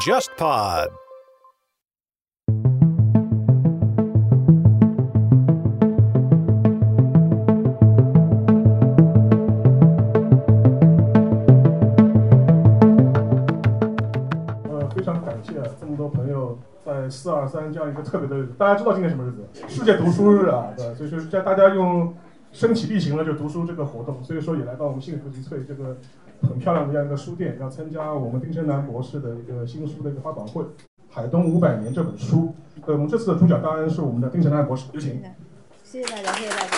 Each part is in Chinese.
JustPod。呃，非常感谢，这么多朋友在四二三这样一个特别的日子，大家知道今天什么日子？世界读书日啊，对，所以说在大家用身体力行了就读书这个活动，所以说也来到我们幸福集萃这个很漂亮的这样一个书店，要参加我们丁生南博士的一个新书的一个发表会，《海东五百年》这本书。呃，我们这次的主角当然是我们的丁成南博士，有请。谢谢大家，谢谢大家。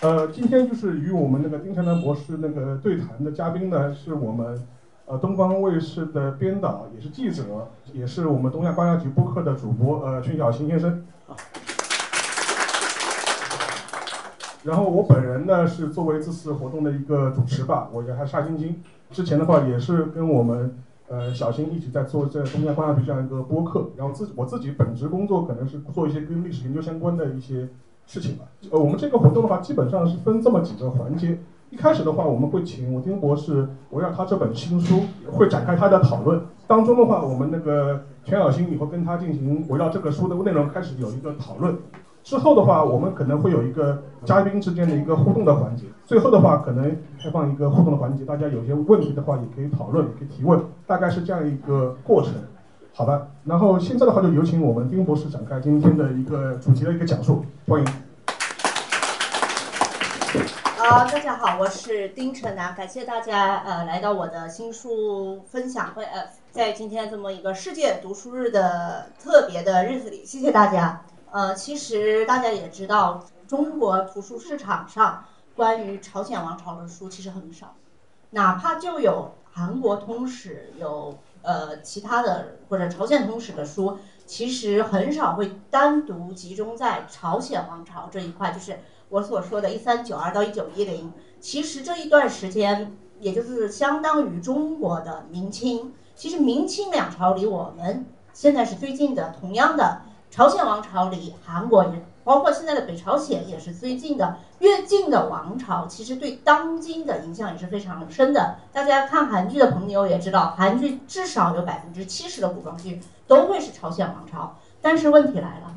呃，今天就是与我们那个丁成南博士那个对谈的嘉宾呢，是我们呃东方卫视的编导，也是记者，也是我们东亚观察局播客的主播，呃，全小新先生。然后我本人呢是作为这次活动的一个主持吧，我叫他沙晶晶。之前的话也是跟我们呃小新一起在做这东亚观察局这样一个播客，然后自己我自己本职工作可能是做一些跟历史研究相关的一些事情吧。呃，我们这个活动的话，基本上是分这么几个环节。一开始的话，我们会请我丁博士围绕他这本新书会展开他的讨论。当中的话，我们那个全小新也会跟他进行围绕这个书的内容开始有一个讨论。之后的话，我们可能会有一个嘉宾之间的一个互动的环节。最后的话，可能开放一个互动的环节，大家有些问题的话也可以讨论，也可以提问，大概是这样一个过程，好吧？然后现在的话，就有请我们丁博士展开今天的一个主题的一个讲述，欢迎。好，大家好，我是丁晨南，感谢大家呃来到我的新书分享会，呃，在今天这么一个世界读书日的特别的日子里，谢谢大家。呃，其实大家也知道，中国图书市场上关于朝鲜王朝的书其实很少，哪怕就有韩国通史，有呃其他的或者朝鲜通史的书，其实很少会单独集中在朝鲜王朝这一块，就是我所说的一三九二到一九一零。其实这一段时间，也就是相当于中国的明清。其实明清两朝离我们现在是最近的，同样的。朝鲜王朝离韩国也，包括现在的北朝鲜也是最近的。越近的王朝，其实对当今的影响也是非常深的。大家看韩剧的朋友也知道，韩剧至少有百分之七十的古装剧都会是朝鲜王朝。但是问题来了，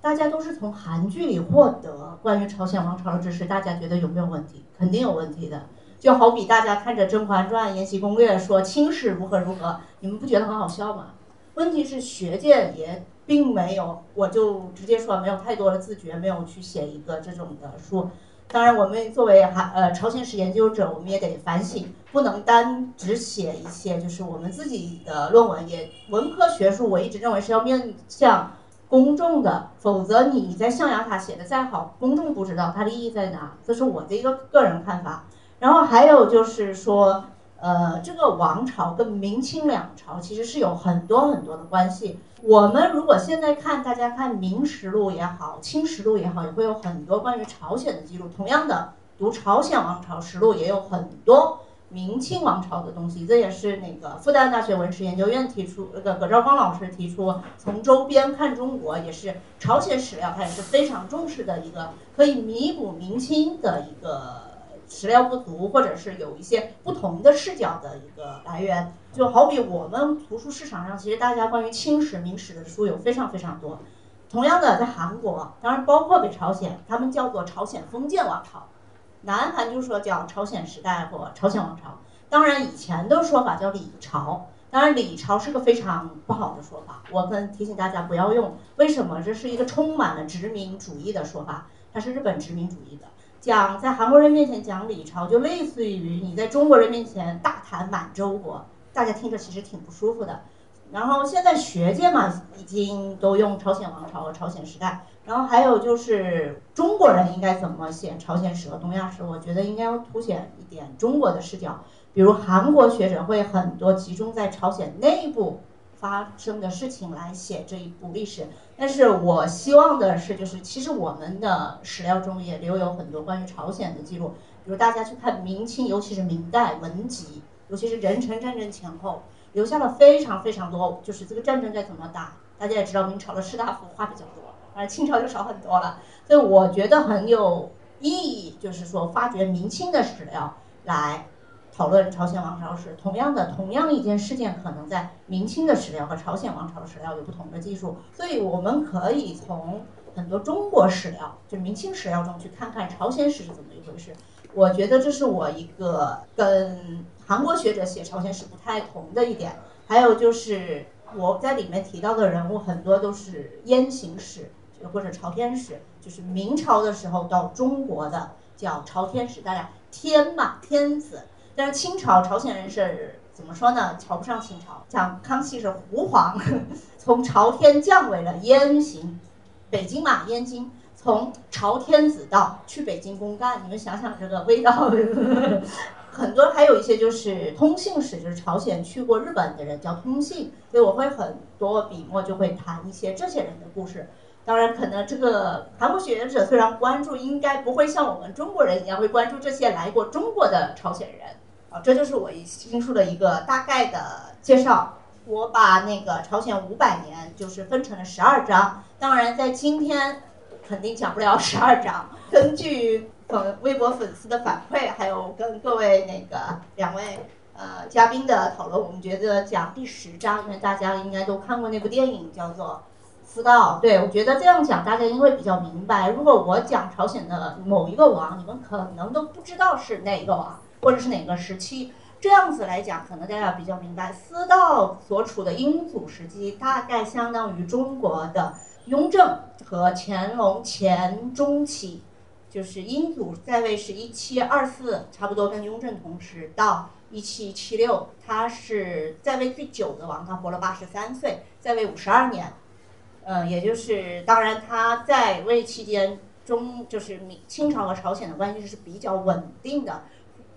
大家都是从韩剧里获得关于朝鲜王朝的知识，大家觉得有没有问题？肯定有问题的。就好比大家看着《甄嬛传》《延禧攻略》说清史如何如何，你们不觉得很好笑吗？问题是学界也。并没有，我就直接说没有太多的自觉，没有去写一个这种的书。当然，我们作为韩呃朝鲜史研究者，我们也得反省，不能单只写一些就是我们自己的论文。也文科学术，我一直认为是要面向公众的，否则你在象牙塔写的再好，公众不知道它的意义在哪。这是我的一个个人看法。然后还有就是说。呃，这个王朝跟明清两朝其实是有很多很多的关系。我们如果现在看，大家看《明实录》也好，《清实录》也好，也会有很多关于朝鲜的记录。同样的，读朝鲜王朝实录也有很多明清王朝的东西。这也是那个复旦大学文史研究院提出，那个葛兆光老师提出，从周边看中国，也是朝鲜史料，他也是非常重视的一个，可以弥补明清的一个。史料不足，或者是有一些不同的视角的一个来源，就好比我们图书市场上，其实大家关于清史、明史的书有非常非常多。同样的，在韩国，当然包括北朝鲜，他们叫做朝鲜封建王朝；南韩就说叫朝鲜时代或朝鲜王朝。当然，以前的说法叫李朝。当然，李朝是个非常不好的说法，我跟提醒大家不要用。为什么？这是一个充满了殖民主义的说法，它是日本殖民主义的。讲在韩国人面前讲李朝，就类似于你在中国人面前大谈满洲国，大家听着其实挺不舒服的。然后现在学界嘛，已经都用朝鲜王朝和朝鲜时代。然后还有就是中国人应该怎么写朝鲜史和东亚史？我觉得应该要凸显一点中国的视角，比如韩国学者会很多集中在朝鲜内部。发生的事情来写这一部历史，但是我希望的是，就是其实我们的史料中也留有很多关于朝鲜的记录，比如大家去看明清，尤其是明代文集，尤其是壬辰战争前后，留下了非常非常多，就是这个战争该怎么打。大家也知道，明朝的士大夫话比较多，而清朝就少很多了，所以我觉得很有。意义，就是说发掘明清的史料来讨论朝鲜王朝史。同样的，同样一件事件，可能在明清的史料和朝鲜王朝史料有不同的技术，所以我们可以从很多中国史料，就明清史料中去看看朝鲜史是怎么一回事。我觉得这是我一个跟韩国学者写朝鲜史不太同的一点。还有就是我在里面提到的人物很多都是燕行史或者朝天史，就是明朝的时候到中国的叫朝天史，大家天嘛天子。但是清朝朝鲜人是怎么说呢？瞧不上清朝，像康熙是胡皇，从朝天降为了燕行，北京嘛燕京。从朝天子到去北京公干，你们想想这个味道。很多还有一些就是通信史，就是朝鲜去过日本的人叫通信，所以我会很多笔墨就会谈一些这些人的故事。当然，可能这个韩国学者虽然关注，应该不会像我们中国人一样会关注这些来过中国的朝鲜人。啊，这就是我新书的一个大概的介绍。我把那个朝鲜五百年就是分成了十二章，当然在今天。肯定讲不了十二章。根据粉微博粉丝的反馈，还有跟各位那个两位呃嘉宾的讨论，我们觉得讲第十章，因为大家应该都看过那部电影，叫做《私道》。对我觉得这样讲，大家应该比较明白。如果我讲朝鲜的某一个王，你们可能都不知道是哪个王，或者是哪个时期。这样子来讲，可能大家比较明白。私道所处的英祖时期，大概相当于中国的。雍正和乾隆前中期，就是英祖在位是一七二四，差不多跟雍正同时，到一七七六，他是在位最久的王，他活了八十三岁，在位五十二年。嗯，也就是当然他在位期间中，就是明清朝和朝鲜的关系是比较稳定的，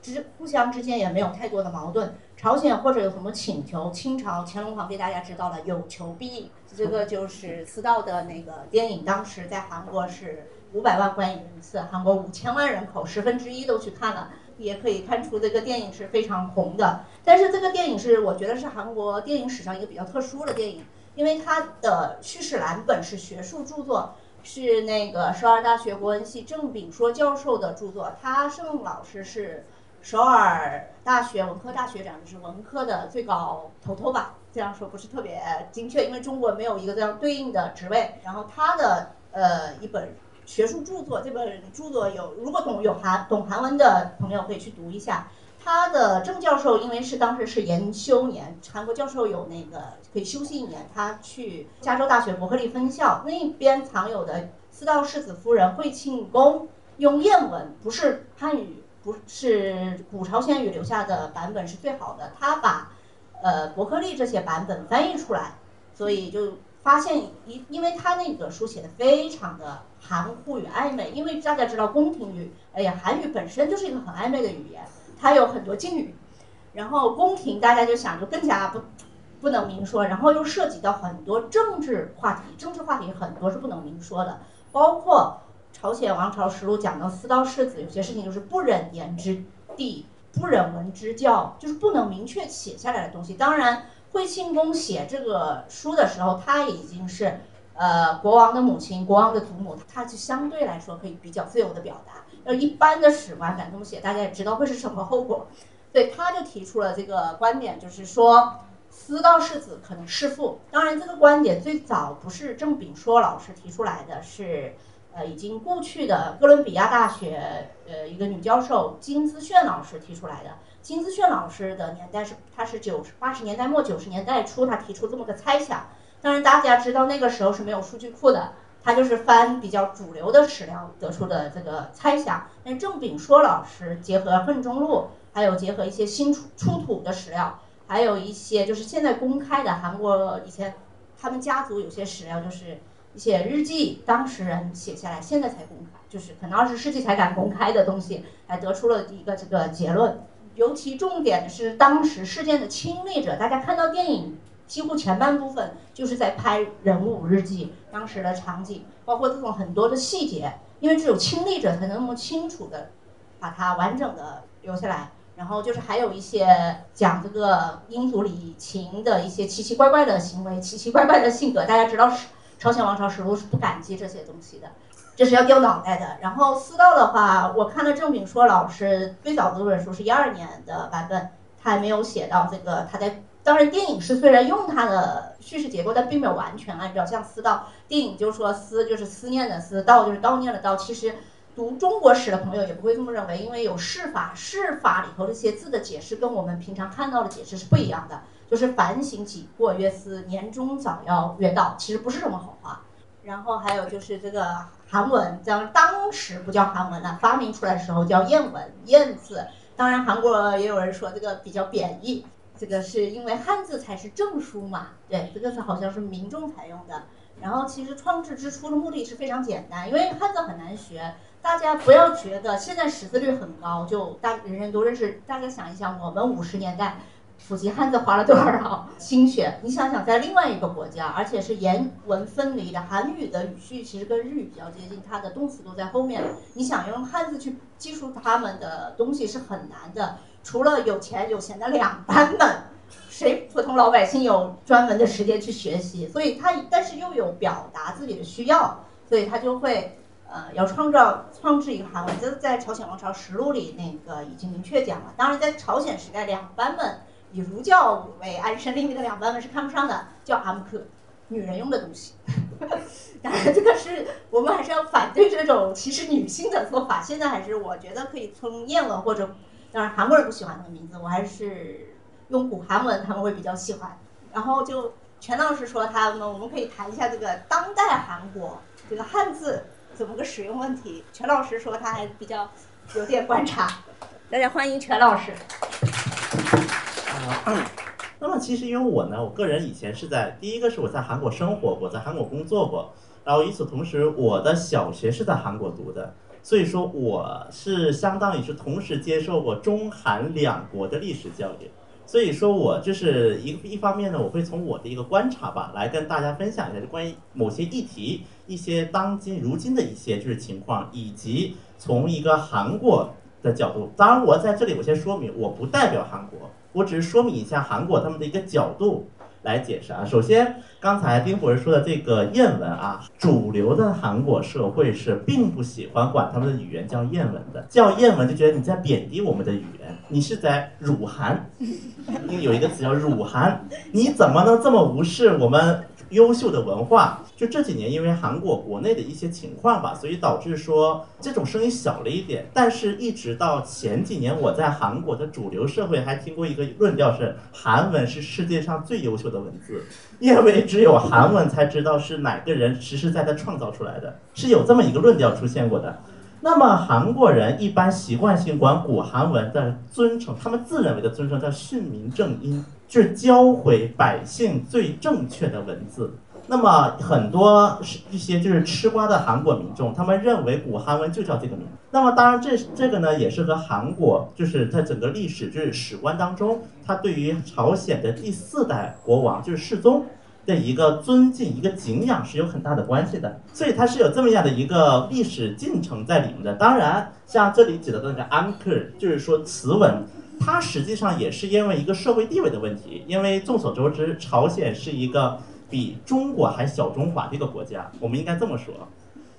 之互相之间也没有太多的矛盾。朝鲜或者有什么请求，清朝乾隆皇帝大家知道了，有求必应。这个就是四道的那个电影，当时在韩国是五百万观影人次，韩国五千万人口十分之一都去看了，也可以看出这个电影是非常红的。但是这个电影是我觉得是韩国电影史上一个比较特殊的电影，因为它的叙事蓝本是学术著作，是那个首尔大学国文系郑炳说教授的著作，他郑老师是。首尔大学文科大学长就是文科的最高头头吧，这样说不是特别精确，因为中国没有一个这样对应的职位。然后他的呃一本学术著作，这本著作有如果懂有韩懂韩文的朋友可以去读一下。他的郑教授因为是当时是研修年，韩国教授有那个可以休息一年，他去加州大学伯克利分校那边藏有的四道世子夫人惠庆宫用谚文，不是汉语。不是古朝鲜语留下的版本是最好的，他把，呃，伯克利这些版本翻译出来，所以就发现因因为他那个书写的非常的含糊与暧昧，因为大家知道宫廷语，哎呀，韩语本身就是一个很暧昧的语言，它有很多敬语，然后宫廷大家就想就更加不不能明说，然后又涉及到很多政治话题，政治话题很多是不能明说的，包括。朝鲜王朝实录讲到四道世子，有些事情就是不忍言之地，不忍闻之教，就是不能明确写下来的东西。当然，惠庆宫写这个书的时候，他已经是呃国王的母亲，国王的祖母，他就相对来说可以比较自由的表达。要一般的史官敢这么写，大家也知道会是什么后果。所以他就提出了这个观点，就是说私道世子可能弑父。当然，这个观点最早不是郑炳说老师提出来的，是。呃，已经故去的哥伦比亚大学呃一个女教授金姿炫老师提出来的。金姿炫老师的年代是，他是九十八十年代末九十年代初，他提出这么个猜想。当然，大家知道那个时候是没有数据库的，他就是翻比较主流的史料得出的这个猜想。但郑炳说老师结合《恨中录》，还有结合一些新出出土的史料，还有一些就是现在公开的韩国以前他们家族有些史料就是。写日记，当事人写下来，现在才公开，就是可能二十世纪才敢公开的东西，还得出了一个这个结论。尤其重点是当时事件的亲历者，大家看到电影几乎前半部分就是在拍人物日记，当时的场景，包括这种很多的细节，因为只有亲历者才能那么清楚的把它完整的留下来。然后就是还有一些讲这个英祖李晴的一些奇奇怪怪的行为、奇奇怪怪的性格，大家知道是。朝鲜王朝实录是不感激这些东西的，这是要掉脑袋的。然后四道的话，我看了郑炳硕老师最早的那本书是一二年的版本，他还没有写到这个他在。当然，电影是虽然用它的叙事结构，但并没有完全按照像思道。电影就说思就是思念的思，道就是悼念的悼。其实读中国史的朋友也不会这么认为，因为有释法，释法里头这些字的解释跟我们平常看到的解释是不一样的。就是反省己过曰思，年终早要曰道，其实不是什么好话。然后还有就是这个韩文，当当时不叫韩文了，发明出来的时候叫谚文，谚字。当然韩国也有人说这个比较贬义。这个是因为汉字才是正书嘛？对，这个是好像是民众采用的。然后其实创制之初的目的是非常简单，因为汉字很难学，大家不要觉得现在识字率很高，就大人人都认识。大家想一想，我们五十年代普及汉字花了多少心血？你想想，在另外一个国家，而且是言文分离的，韩语的语序其实跟日语比较接近，它的动词都在后面。你想用汉字去记述他们的东西是很难的。除了有钱有钱的两班们，谁普通老百姓有专门的时间去学习？所以他但是又有表达自己的需要，所以他就会呃要创造创制一个韩文。这在《朝鲜王朝实录》里那个已经明确讲了。当然，在朝鲜时代，两班们以儒教为安身立命的两班们是看不上的，叫阿姆克，女人用的东西。当然，这个是我们还是要反对这种歧视女性的做法。现在还是我觉得可以从谚文或者。当然，韩国人不喜欢那个名字，我还是用古韩文，他们会比较喜欢。然后就全老师说他们，我们可以谈一下这个当代韩国这个汉字怎么个使用问题。全老师说他还比较有点观察，大家欢迎全老师。啊，那么其实因为我呢，我个人以前是在第一个是我在韩国生活过，在韩国工作过，然后与此同时，我的小学是在韩国读的。所以说，我是相当于是同时接受过中韩两国的历史教育，所以说我就是一一方面呢，我会从我的一个观察吧，来跟大家分享一下，就关于某些议题、一些当今如今的一些就是情况，以及从一个韩国的角度。当然，我在这里我先说明，我不代表韩国，我只是说明一下韩国他们的一个角度。来解释啊，首先刚才丁博士说的这个谚文啊，主流的韩国社会是并不喜欢管他们的语言叫谚文的，叫谚文就觉得你在贬低我们的语言，你是在辱韩，因为有一个词叫辱韩，你怎么能这么无视我们？优秀的文化，就这几年因为韩国国内的一些情况吧，所以导致说这种声音小了一点。但是，一直到前几年，我在韩国的主流社会还听过一个论调是，韩文是世界上最优秀的文字，因为只有韩文才知道是哪个人实实在在创造出来的，是有这么一个论调出现过的。那么，韩国人一般习惯性管古韩文的尊称，他们自认为的尊称叫训民正音。就是教会百姓最正确的文字。那么很多是一些就是吃瓜的韩国民众，他们认为古韩文就叫这个名。那么当然这这个呢，也是和韩国就是在整个历史就是史观当中，他对于朝鲜的第四代国王就是世宗的一个尊敬、一个敬仰是有很大的关系的。所以它是有这么样的一个历史进程在里面的。当然，像这里指的那个安可就是说词文。它实际上也是因为一个社会地位的问题，因为众所周知，朝鲜是一个比中国还小中华的一个国家，我们应该这么说。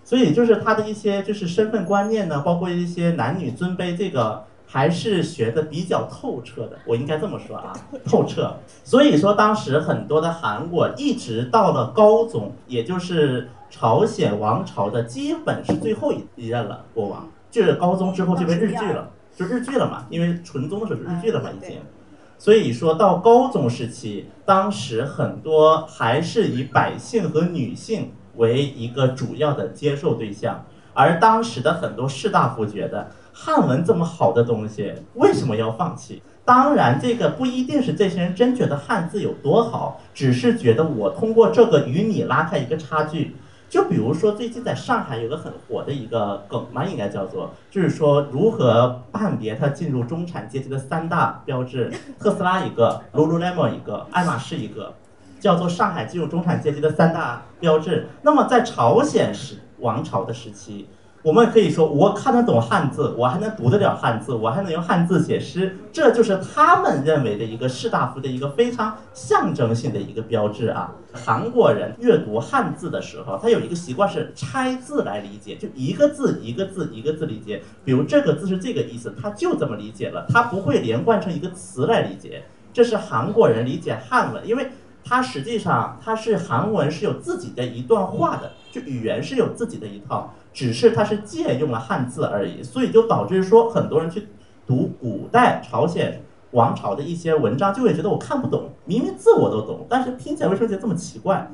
所以就是他的一些就是身份观念呢，包括一些男女尊卑，这个还是学的比较透彻的，我应该这么说啊，透彻。所以说当时很多的韩国一直到了高宗，也就是朝鲜王朝的基本是最后一任了国王，就是高宗之后就被日据了。就日剧了嘛，因为纯宗的时候是日剧了嘛已经，所以说到高宗时期，当时很多还是以百姓和女性为一个主要的接受对象，而当时的很多士大夫觉得汉文这么好的东西，为什么要放弃？当然，这个不一定是这些人真觉得汉字有多好，只是觉得我通过这个与你拉开一个差距。就比如说，最近在上海有个很火的一个梗嘛，应该叫做，就是说如何判别它进入中产阶级的三大标志：特斯拉一个，Lululemon 一个，爱马仕一个，叫做上海进入中产阶级的三大标志。那么在朝鲜时王朝的时期，我们可以说，我看得懂汉字，我还能读得了汉字，我还能用汉字写诗，这就是他们认为的一个士大夫的一个非常象征性的一个标志啊。韩国人阅读汉字的时候，他有一个习惯是拆字来理解，就一个字一个字一个字理解。比如这个字是这个意思，他就这么理解了，他不会连贯成一个词来理解。这是韩国人理解汉文，因为它实际上它是韩文是有自己的一段话的，就语言是有自己的一套。只是它是借用了汉字而已，所以就导致说很多人去读古代朝鲜王朝的一些文章，就会觉得我看不懂，明明字我都懂，但是听起来为什么觉得这么奇怪？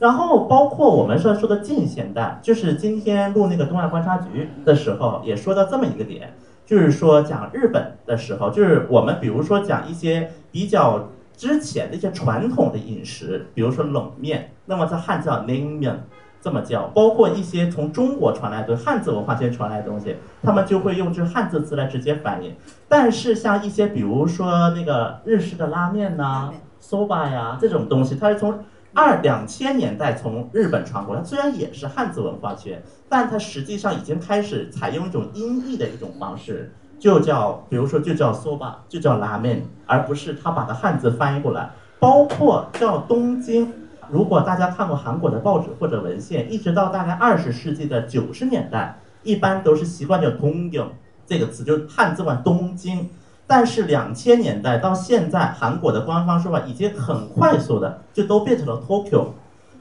然后包括我们说说的近现代，就是今天录那个东亚观察局的时候，也说到这么一个点，就是说讲日本的时候，就是我们比如说讲一些比较之前的一些传统的饮食，比如说冷面，那么在汉字叫冷面。这么叫，包括一些从中国传来的汉字文化圈传来的东西，他们就会用这汉字词来直接反映。但是像一些比如说那个日式的拉面呐、soba 呀这种东西，它是从二两千年代从日本传过来，虽然也是汉字文化圈，但它实际上已经开始采用一种音译的一种方式，就叫比如说就叫 soba，就叫拉面，而不是他把它汉字翻译过来。包括叫东京。如果大家看过韩国的报纸或者文献，一直到大概二十世纪的九十年代，一般都是习惯叫东京这个词，就是汉字嘛东京。但是两千年代到现在，韩国的官方说法已经很快速的就都变成了 Tokyo。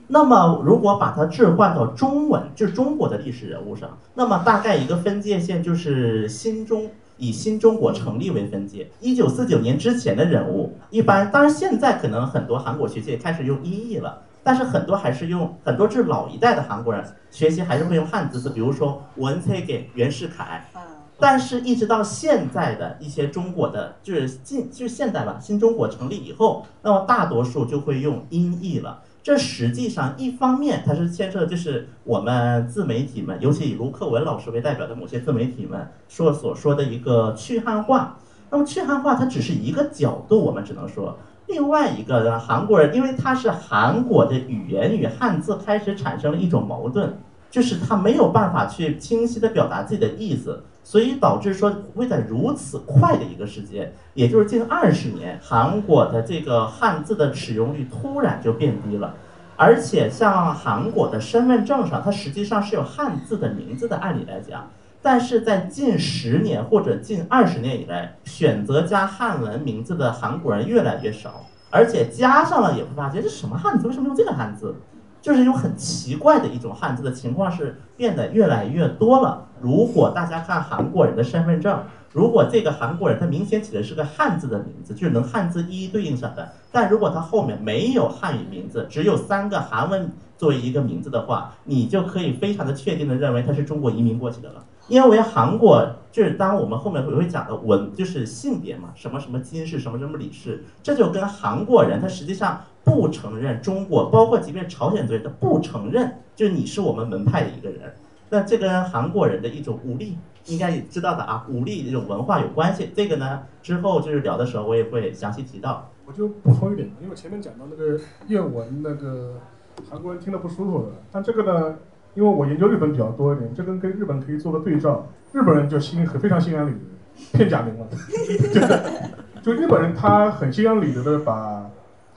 那么如果把它置换到中文，就是中国的历史人物上，那么大概一个分界线就是新中。以新中国成立为分界，一九四九年之前的人物，一般当然现在可能很多韩国学界开始用音译了，但是很多还是用很多是老一代的韩国人学习还是会用汉字字，比如说文崔给袁世凯，但是一直到现在的一些中国的就是近就是现代吧，新中国成立以后，那么大多数就会用音译了。这实际上一方面，它是牵涉就是我们自媒体们，尤其以卢克文老师为代表的某些自媒体们说所说的一个去汉化。那么去汉化它只是一个角度，我们只能说另外一个呢，韩国人因为他是韩国的语言与汉字开始产生了一种矛盾，就是他没有办法去清晰的表达自己的意思。所以导致说会在如此快的一个时间，也就是近二十年，韩国的这个汉字的使用率突然就变低了，而且像韩国的身份证上，它实际上是有汉字的名字的，按理来讲，但是在近十年或者近二十年以来，选择加汉文名字的韩国人越来越少，而且加上了也会发现这什么汉字，为什么用这个汉字？就是一种很奇怪的一种汉字的情况是变得越来越多了。如果大家看韩国人的身份证，如果这个韩国人他明显起的是个汉字的名字，就是能汉字一一对应上的，但如果他后面没有汉语名字，只有三个韩文作为一个名字的话，你就可以非常的确定的认为他是中国移民过去的了。因为韩国就是当我们后面会会讲的文就是性别嘛，什么什么金氏，什么什么李氏，这就跟韩国人他实际上。不承认中国，包括即便朝鲜族，他不承认，就是你是我们门派的一个人。那这跟韩国人的一种武力，应该也知道的啊，武力这种文化有关系。这个呢，之后就是聊的时候，我也会详细提到。我就补充一点，因为前面讲到那个叶文，那个韩国人听得不舒服的。但这个呢，因为我研究日本比较多一点，这跟跟日本可以做个对照。日本人就心很非常心安理得，骗假名嘛，就日本人他很心安理得的把。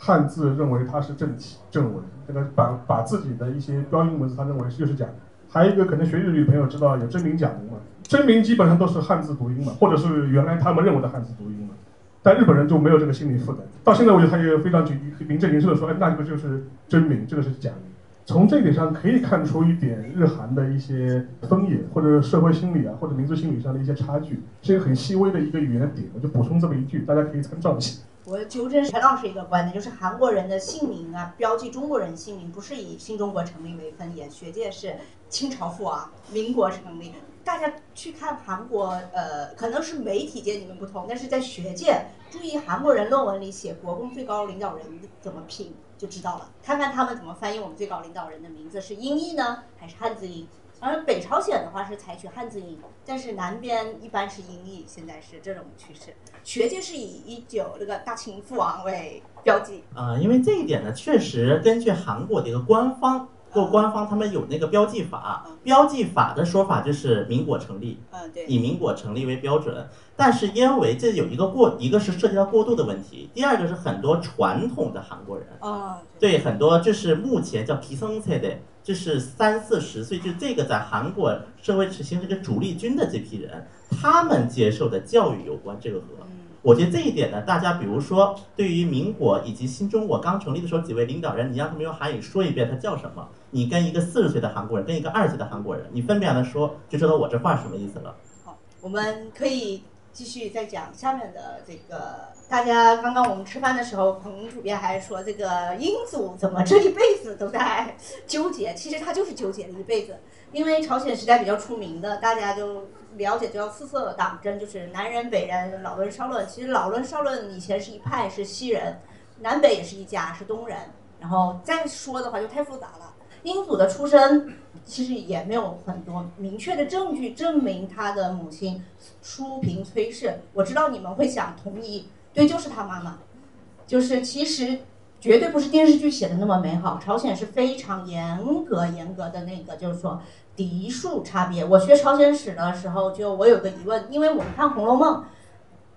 汉字认为它是正体正文，这个把把自己的一些标音文字，他认为就是假的。还有一个可能学日语的朋友知道有真名假名嘛？真名基本上都是汉字读音嘛，或者是原来他们认为的汉字读音嘛。但日本人就没有这个心理负担，到现在为止他也非常举名正言顺的说，哎，那这个就是真名，这个是假名。从这点上可以看出一点日韩的一些分野，或者社会心理啊，或者民族心理上的一些差距，是一个很细微的一个语言点。我就补充这么一句，大家可以参照一下。我纠正陈老师一个观点，就是韩国人的姓名啊，标记中国人姓名不是以新中国成立为分野，学界是清朝父王，民国成立。大家去看韩国，呃，可能是媒体界你们不同，但是在学界，注意韩国人论文里写国共最高领导人怎么拼就知道了，看看他们怎么翻译我们最高领导人的名字，是音译呢，还是汉字音？而北朝鲜的话是采取汉字音，但是南边一般是音译，现在是这种趋势。学界是以一九这个大清父王为标记啊，因为这一点呢，确实根据韩国的一个官方做官方他们有那个标记法，标记法的说法就是民国成立，嗯，对，以民国成立为标准。但是因为这有一个过，一个是涉及到过渡的问题，第二个是很多传统的韩国人，哦，对很多就是目前叫提升菜的，就是三四十岁，就这个在韩国社会是形成一个主力军的这批人，他们接受的教育有关这个和。嗯我觉得这一点呢，大家比如说对于民国以及新中国刚成立的时候几位领导人，你让他们用韩语说一遍他叫什么，你跟一个四十岁的韩国人，跟一个二十岁的韩国人，你分别让他说，就知道我这话什么意思了。好，我们可以继续再讲下面的这个。大家刚刚我们吃饭的时候，彭主编还说这个英祖怎么这一辈子都在纠结，其实他就是纠结了一辈子。因为朝鲜时代比较出名的，大家就了解叫四色党争，就是南人、北人、老论、少论。其实老论、少论以前是一派，是西人，南北也是一家，是东人。然后再说的话就太复杂了。英祖的出身其实也没有很多明确的证据证明他的母亲淑嫔崔氏。我知道你们会想同意，对，就是他妈妈。就是其实绝对不是电视剧写的那么美好，朝鲜是非常严格严格的那个，就是说嫡庶差别。我学朝鲜史的时候，就我有个疑问，因为我们看《红楼梦》，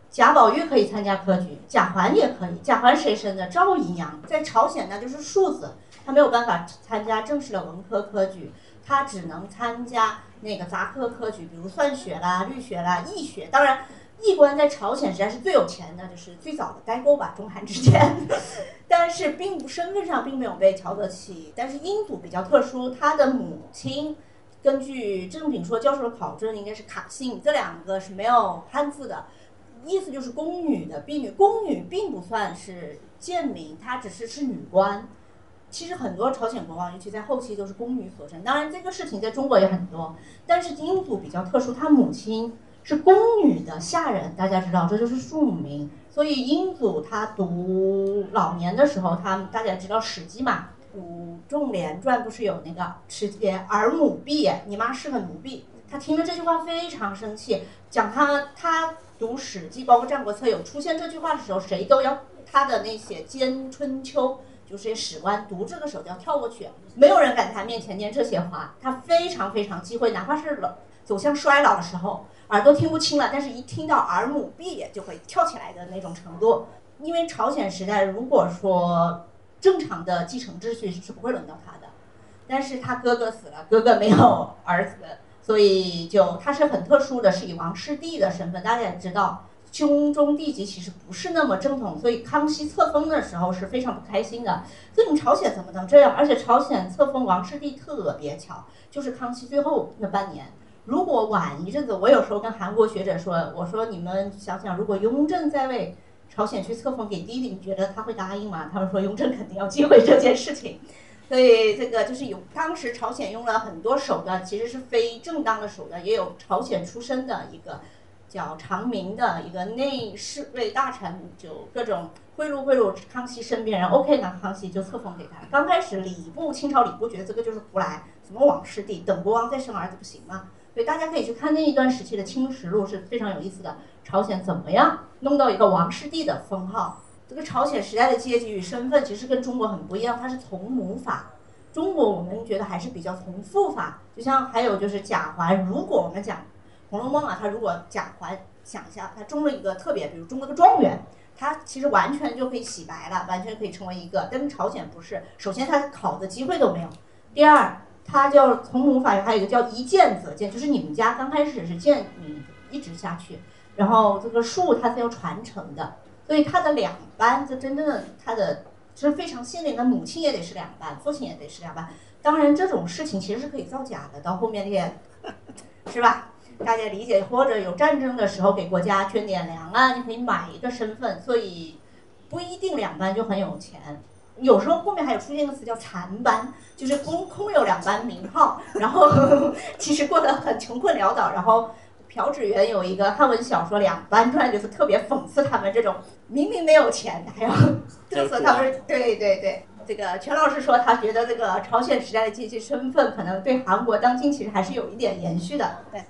贾宝玉可以参加科举，贾环也可以。贾环谁生的？赵姨娘，在朝鲜那就是庶子，他没有办法参加正式的文科科举，他只能参加那个杂科科举，比如算学啦、律学啦、易学。当然，易官在朝鲜实在是最有钱的，就是最早的代沟吧，中韩之间。但是并不身份上并没有被瞧得起。但是英祖比较特殊，他的母亲根据郑炳说教授的考证，应该是卡信，这两个是没有汉字的。意思就是宫女的婢女，宫女并不算是贱民，她只是是女官。其实很多朝鲜国王，尤其在后期都是宫女所生。当然，这个事情在中国也很多，但是英祖比较特殊，他母亲是宫女的下人，大家知道这就是庶民。所以英祖他读老年的时候，他大家知道《史记》嘛，《武仲连传》不是有那个“史儿母婢”，你妈是个奴婢。他听了这句话非常生气，讲他他读《史记》包括《战国策》有出现这句话的时候，谁都要他的那些《兼春秋》。就是史官读这个时候就要跳过去，没有人敢他面前念这些话，他非常非常忌讳，哪怕是老走向衰老的时候，耳朵听不清了，但是一听到儿母婢就会跳起来的那种程度。因为朝鲜时代，如果说正常的继承秩序是不会轮到他的，但是他哥哥死了，哥哥没有儿子，所以就他是很特殊的，是以王室弟的身份，大家也知道。兄终弟及其实不是那么正统，所以康熙册封的时候是非常不开心的。所以你朝鲜怎么能这样？而且朝鲜册封王室弟特别巧，就是康熙最后那半年。如果晚一阵子，我有时候跟韩国学者说，我说你们想想，如果雍正在位，朝鲜去册封给弟弟，你觉得他会答应吗？他们说雍正肯定要忌讳这件事情。所以这个就是有当时朝鲜用了很多手段，其实是非正当的手段，也有朝鲜出身的一个。叫长明的一个内侍卫大臣，就各种贿赂贿赂康熙身边人。OK，那康熙就册封给他。刚开始礼部清朝礼部觉得这个就是胡来，什么王室弟，等国王再生儿子不行吗？所以大家可以去看那一段时期的《清史录》，是非常有意思的。朝鲜怎么样弄到一个王室弟的封号？这个朝鲜时代的阶级与身份其实跟中国很不一样，它是从母法。中国我们觉得还是比较从父法。就像还有就是贾环，如果我们讲。《红楼梦》啊，他如果贾环想一下，他中了一个特别，比如中了个状元，他其实完全就可以洗白了，完全可以成为一个。但朝鲜不是，首先他考的机会都没有，第二他叫从母法，还有一个叫一见则见，就是你们家刚开始是贱民，一直下去，然后这个树它是要传承的，所以他的两班，这真正的他的是非常幸运的，母亲也得是两班，父亲也得是两班。当然这种事情其实是可以造假的，到后面也，是吧？大家理解，或者有战争的时候给国家捐点粮啊，你可以买一个身份，所以不一定两班就很有钱。有时候后面还有出现一个词叫残班，就是空空有两班名号，然后 其实过得很穷困潦倒。然后朴智媛有一个汉文小说《两班传》，就是特别讽刺他们这种明明没有钱还要 嘚瑟他们。对对对，这个全老师说他觉得这个朝鲜时代的阶级身份可能对韩国当今其实还是有一点延续的。对。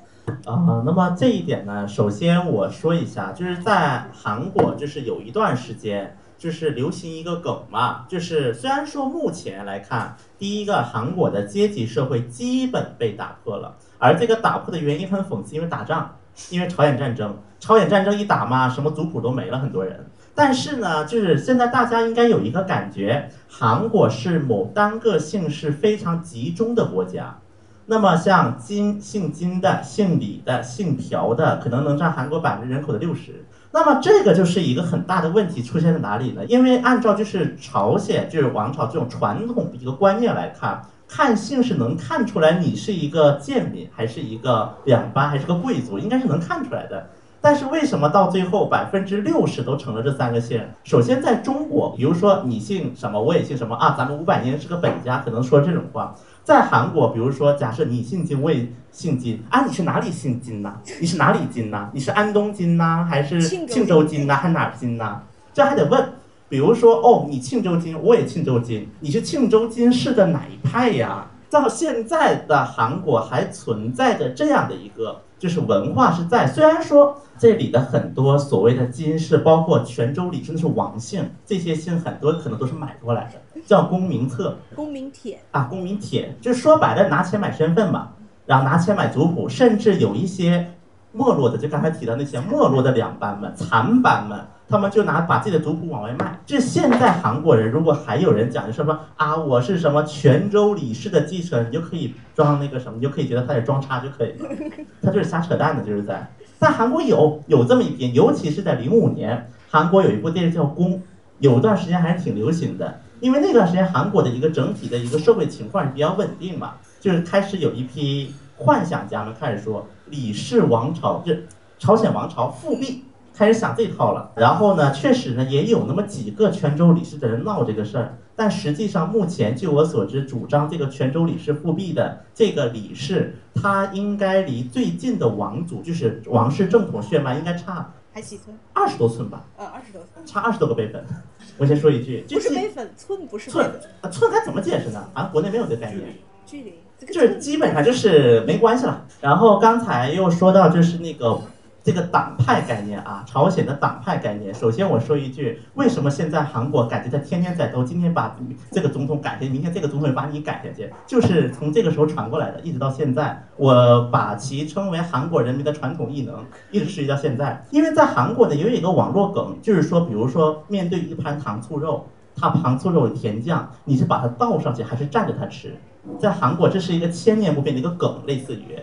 啊、那么这一点呢，首先我说一下，就是在韩国，就是有一段时间，就是流行一个梗嘛，就是虽然说目前来看，第一个韩国的阶级社会基本被打破了，而这个打破的原因很讽刺，因为打仗，因为朝鲜战争，朝鲜战争一打嘛，什么族谱都没了，很多人。但是呢，就是现在大家应该有一个感觉，韩国是某单个姓氏非常集中的国家。那么像金姓金的、姓李的、姓朴的，可能能占韩国百分之人口的六十。那么这个就是一个很大的问题出现在哪里呢？因为按照就是朝鲜就是王朝这种传统的一个观念来看，看姓是能看出来你是一个贱民，还是一个两班，还是个贵族，应该是能看出来的。但是为什么到最后百分之六十都成了这三个姓？首先在中国，比如说你姓什么，我也姓什么啊，咱们五百年是个本家，可能说这种话。在韩国，比如说，假设你姓金，我也姓金啊，你是哪里姓金呐？你是哪里金呐？你是安东金呐，还是庆州金呢，还是哪儿金呢？这还得问。比如说，哦，你庆州金，我也庆州金，你是庆州金氏的哪一派呀？到现在的韩国还存在着这样的一个，就是文化是在。虽然说这里的很多所谓的金氏，包括泉州里，真的是王姓，这些姓很多可能都是买过来的，叫公民册。公民帖，啊，公民帖，就是说白了拿钱买身份嘛，然后拿钱买族谱，甚至有一些没落的，就刚才提到那些没落的两班们、残班们，他们就拿把自己的族谱往外卖。这现在韩国人如果还有人讲就什么啊，我是什么泉州李氏的继承人，你就可以装那个什么，你就可以觉得他是装叉就可以了，他就是瞎扯淡的，就是在。在韩国有有这么一批，尤其是在零五年，韩国有一部电视叫《宫》，有段时间还是挺流行的。因为那段时间韩国的一个整体的一个社会情况是比较稳定嘛，就是开始有一批幻想家们开始说李氏王朝，就朝鲜王朝复辟，开始想这套了。然后呢，确实呢也有那么几个泉州李氏的人闹这个事儿，但实际上目前据我所知，主张这个泉州李氏复辟的这个李氏，他应该离最近的王族，就是王室正统血脉，应该差还几寸？二十多寸吧，呃，二十多寸。差二十多个辈分。我先说一句，这不是基杯粉，寸不是寸，啊，寸该怎么解释呢？啊，国内没有这概念，距离。这个就是基本上就是没关系了。然后刚才又说到就是那个这个党派概念啊，朝鲜的党派概念。首先我说一句，为什么现在韩国感觉他天天在斗，今天把这个总统改下去，明天这个总统把你改下去，就是从这个时候传过来的，一直到现在。我把其称为韩国人民的传统异能，一直持续到现在。因为在韩国呢，有一个网络梗，就是说，比如说面对一盘糖醋肉。它糖醋肉有甜酱，你是把它倒上去还是蘸着它吃？在韩国这是一个千年不变的一个梗，类似于。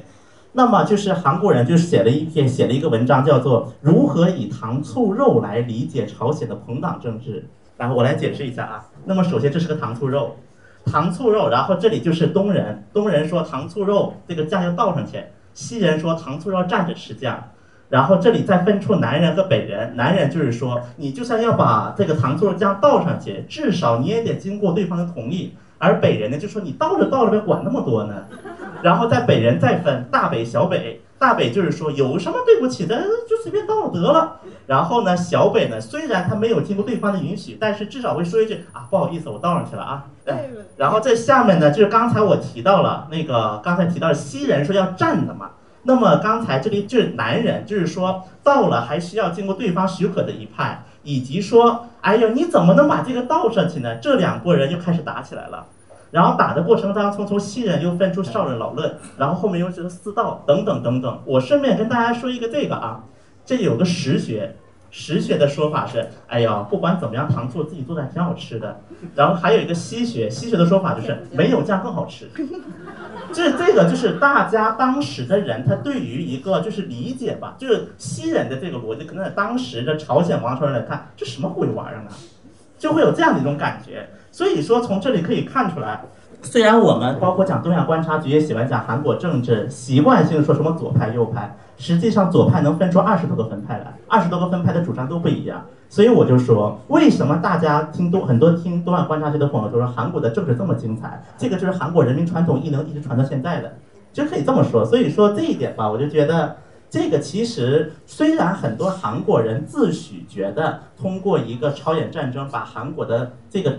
那么就是韩国人就写了一篇写了一个文章，叫做《如何以糖醋肉来理解朝鲜的朋党政治》。然后我来解释一下啊。那么首先这是个糖醋肉，糖醋肉，然后这里就是东人，东人说糖醋肉这个酱要倒上去，西人说糖醋肉蘸着吃酱。然后这里再分出南人和北人，南人就是说，你就算要把这个糖醋肉酱倒上去，至少你也得经过对方的同意。而北人呢，就说你倒着倒着呗，管那么多呢。然后在北人再分大北、小北，大北就是说有什么对不起的就随便倒了得了。然后呢，小北呢，虽然他没有经过对方的允许，但是至少会说一句啊，不好意思，我倒上去了啊。对然后在下面呢，就是刚才我提到了那个，刚才提到了西人说要站的嘛。那么刚才这里就是男人，就是说到了还需要经过对方许可的一派，以及说，哎呦，你怎么能把这个倒上去呢？这两拨人又开始打起来了。然后打的过程当中，从西人又分出少人老论，然后后面又是四道等等等等。我顺便跟大家说一个这个啊，这有个实学，实学的说法是，哎呀，不管怎么样，糖醋自己做的还挺好吃的。然后还有一个西学，西学的说法就是没有酱更好吃。这这个就是大家当时的人，他对于一个就是理解吧，就是西人的这个逻辑，可能在当时的朝鲜王朝人来看，这什么鬼玩意儿呢？就会有这样的一种感觉。所以说，从这里可以看出来，虽然我们包括讲东亚观察局也喜欢讲韩国政治，习惯性说什么左派右派，实际上左派能分出二十多个分派来，二十多个分派的主张都不一样。所以我就说，为什么大家听东很多听东亚观察局的朋友都说韩国的政治这么精彩？这个就是韩国人民传统艺能一直传到现在的，就可以这么说。所以说这一点吧，我就觉得这个其实虽然很多韩国人自诩觉得通过一个朝鲜战争把韩国的这个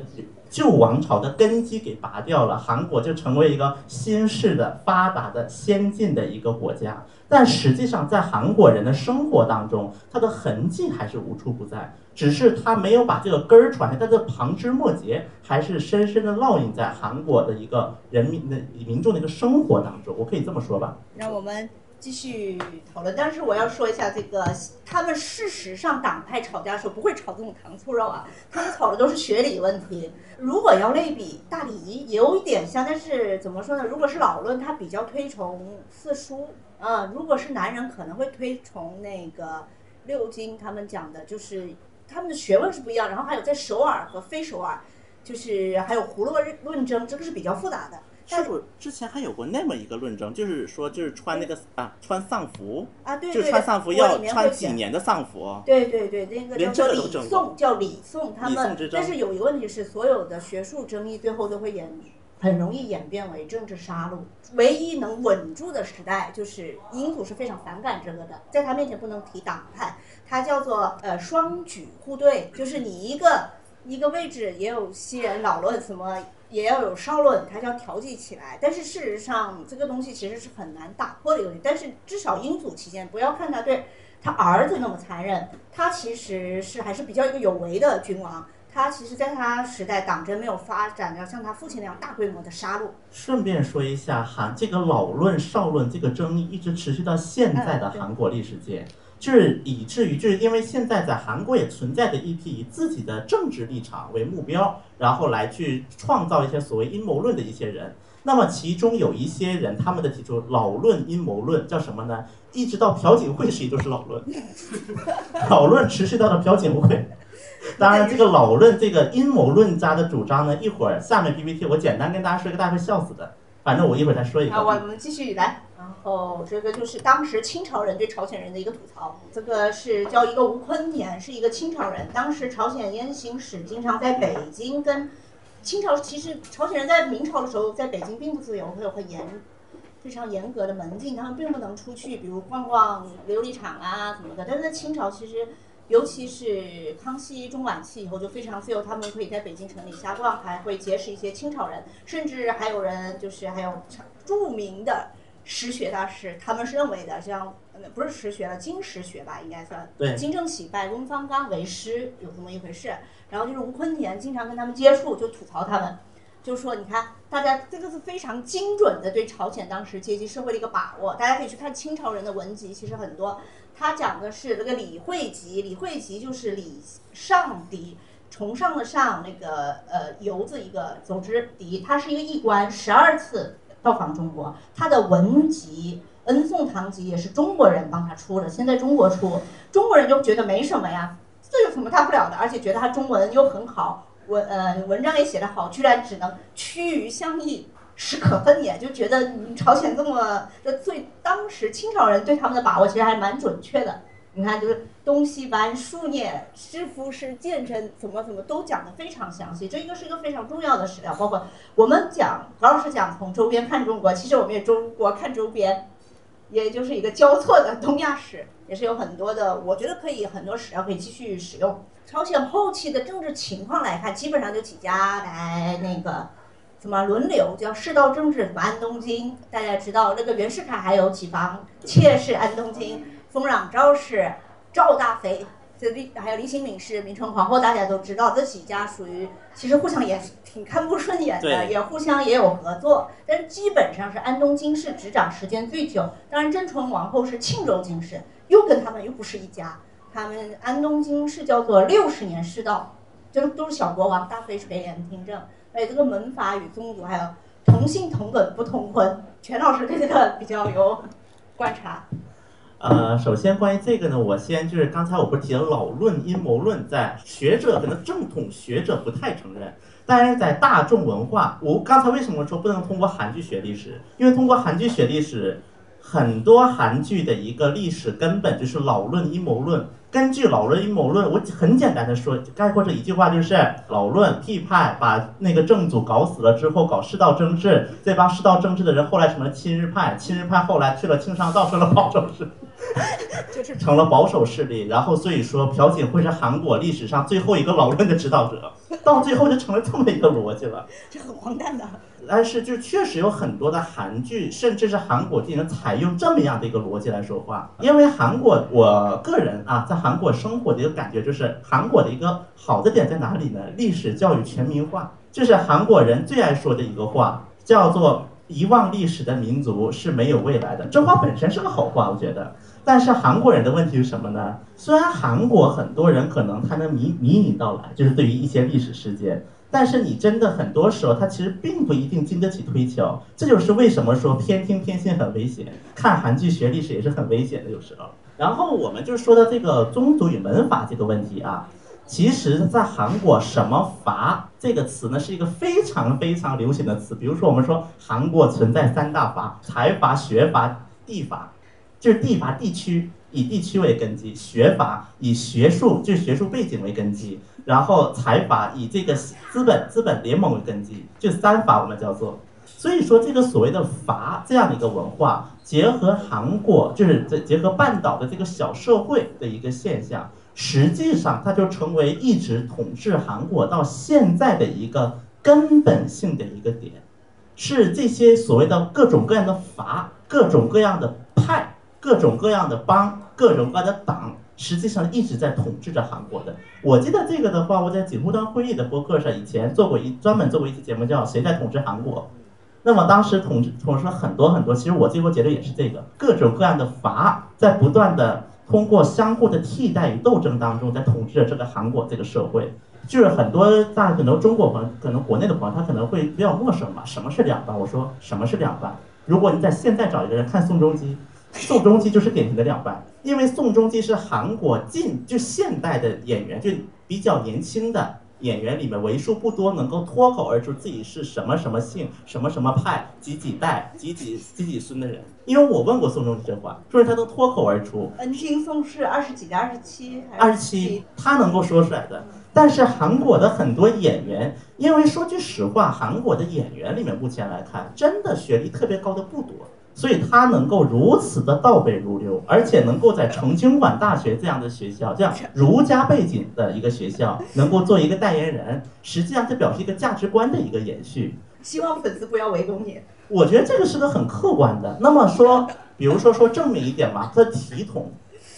旧王朝的根基给拔掉了，韩国就成为一个新式的、发达的、先进的一个国家。但实际上，在韩国人的生活当中，它的痕迹还是无处不在，只是他没有把这个根儿传下，但是旁枝末节还是深深的烙印在韩国的一个人民的民众的一个生活当中。我可以这么说吧？让我们。继续讨论，但是我要说一下这个，他们事实上党派吵架的时候不会吵这种糖醋肉啊，他们吵的都是学理问题。如果要类比大礼有一点像，但是怎么说呢？如果是老论，他比较推崇四书啊；如果是男人，可能会推崇那个六经。他们讲的就是他们的学问是不一样，然后还有在首尔和非首尔，就是还有胡论论争，这个是比较复杂的。是不之前还有过那么一个论证，就是说，就是穿那个啊，穿丧服啊，对，就是穿丧服要穿几年的丧服。对对对，那个叫礼宋，叫礼宋。他们，但是有一个问题是，所有的学术争议最后都会演，很容易演变为政治杀戮。唯一能稳住的时代，就是英祖是非常反感这个的，在他面前不能提党派，他叫做呃双举互对，就是你一个一个位置也有西人老论什么。也要有稍论，它要调剂起来。但是事实上，这个东西其实是很难打破的一个。但是至少英祖期间，不要看他对他儿子那么残忍，他其实是还是比较一个有为的君王。他其实在他时代，党争没有发展到像他父亲那样大规模的杀戮。顺便说一下，韩这个老论少论这个争议一直持续到现在的韩国历史界。是以至于，就是因为现在在韩国也存在着一批以自己的政治立场为目标，然后来去创造一些所谓阴谋论的一些人。那么其中有一些人，他们的提出老论阴谋论叫什么呢？一直到朴槿惠时期都是老论，老论持续到了朴槿惠。当然，这个老论这个阴谋论家的主张呢，一会儿下面 PPT 我简单跟大家说一个，大家会笑死的。反正我一会儿再说一个。好，我们继续来。哦这个就是当时清朝人对朝鲜人的一个吐槽。这个是叫一个吴坤年，是一个清朝人。当时朝鲜燕行使经常在北京跟清朝，其实朝鲜人在明朝的时候在北京并不自由，会有很严、非常严格的门禁，他们并不能出去，比如逛逛琉璃厂啊什么的。但是在清朝，其实。尤其是康熙中晚期以后就非常自由，他们可以在北京城里瞎逛，还会结识一些清朝人，甚至还有人就是还有著名的实学大师，他们是认为的，像不是实学了，金实学吧，应该算。对。金正喜拜翁方刚为师，有这么一回事。然后就是吴坤田经常跟他们接触，就吐槽他们，就说你看，大家这个是非常精准的对朝鲜当时阶级社会的一个把握，大家可以去看清朝人的文集，其实很多。他讲的是那个李惠吉，李惠吉就是李上迪，崇尚的上那个呃游字一个，总之迪，他是一个一官，十二次到访中国，他的文集《恩颂堂集》也是中国人帮他出的，先在中国出，中国人就觉得没什么呀，这有什么大不了的，而且觉得他中文又很好，文呃文章也写得好，居然只能趋于相异。是可分也，就觉得朝鲜这么的最，当时清朝人对他们的把握其实还蛮准确的。你看，就是东西班、数念、师傅是鉴真，怎么怎么都讲的非常详细。这应该是一个非常重要的史料，包括我们讲何老师讲从周边看中国，其实我们也中国看周边，也就是一个交错的东亚史，也是有很多的，我觉得可以很多史料可以继续使用。朝鲜后期的政治情况来看，基本上就几家来那个。怎么轮流叫世道政治？安东京？大家知道那个袁世凯还有几房妾室？安东京、丰壤赵氏、赵大妃，这李还有李新敏是明成皇后，大家都知道这几家属于其实互相也挺看不顺眼的，也互相也有合作，但是基本上是安东金氏执掌时间最久。当然，真纯王后是庆州金氏，又跟他们又不是一家。他们安东金氏叫做六十年世道，就都是小国王，大妃垂帘听政。哎，这个门阀与宗族，还有同姓同本不同婚，全老师对这个比较有观察。呃，首先关于这个呢，我先就是刚才我不是提了老论阴谋论，在学者可能正统学者不太承认，但是在大众文化，我刚才为什么说不能通过韩剧学历史？因为通过韩剧学历史，很多韩剧的一个历史根本就是老论阴谋论。根据老论阴谋论，我很简单的说，概括这一句话就是老论屁派把那个正祖搞死了之后，搞世道政治，这帮世道政治的人后来成了亲日派，亲日派后来去了庆尚道，成了保守势，就是成了保守势力。然后所以说朴槿惠是韩国历史上最后一个老论的指导者，到最后就成了这么一个逻辑了。这很荒诞的。但是就确实有很多的韩剧，甚至是韩国电影采用这么样的一个逻辑来说话。因为韩国，我个人啊，在韩国生活的一个感觉就是，韩国的一个好的点在哪里呢？历史教育全民化，这是韩国人最爱说的一个话，叫做“遗忘历史的民族是没有未来的”。这话本身是个好话，我觉得。但是韩国人的问题是什么呢？虽然韩国很多人可能他能迷迷你到来，就是对于一些历史事件。但是你真的很多时候，他其实并不一定经得起推敲，这就是为什么说偏听偏信很危险。看韩剧学历史也是很危险的，有时候。然后我们就说到这个宗族与门阀这个问题啊，其实，在韩国什么阀这个词呢，是一个非常非常流行的词。比如说，我们说韩国存在三大阀：财阀、学阀、地阀，就是地阀地区以地区为根基，学法以学术就是学术背景为根基。然后财阀以这个资本资本联盟为根基，就三法我们叫做。所以说这个所谓的阀这样的一个文化，结合韩国就是这结合半岛的这个小社会的一个现象，实际上它就成为一直统治韩国到现在的一个根本性的一个点，是这些所谓的各种各样的阀、各种各样的、各种各样的帮、各种各样的党。实际上一直在统治着韩国的。我记得这个的话，我在锦湖端会议的播客上以前做过一专门做过一期节目，叫《谁在统治韩国》。那么当时统治统治了很多很多，其实我最后结论也是这个，各种各样的阀在不断的通过相互的替代与斗争当中，在统治着这个韩国这个社会。就是很多大可能中国朋友，可能国内的朋友，他可能会比较陌生吧。什么是两半？我说什么是两半？如果你在现在找一个人看宋仲基。宋仲基就是典型的两半，因为宋仲基是韩国近就现代的演员，就比较年轻的演员里面为数不多能够脱口而出自己是什么什么姓、什么什么派、几几代、几几几几孙的人。因为我问过宋仲基这话，说是他能脱口而出。恩听宋是二十几的，二十七，二十七，他能够说出来的。但是韩国的很多演员，因为说句实话，韩国的演员里面目前来看，真的学历特别高的不多。所以他能够如此的倒背如流，而且能够在成均馆大学这样的学校，这样儒家背景的一个学校，能够做一个代言人，实际上这表示一个价值观的一个延续。希望粉丝不要围攻你。我觉得这个是个很客观的。那么说，比如说说正面一点嘛，他体统，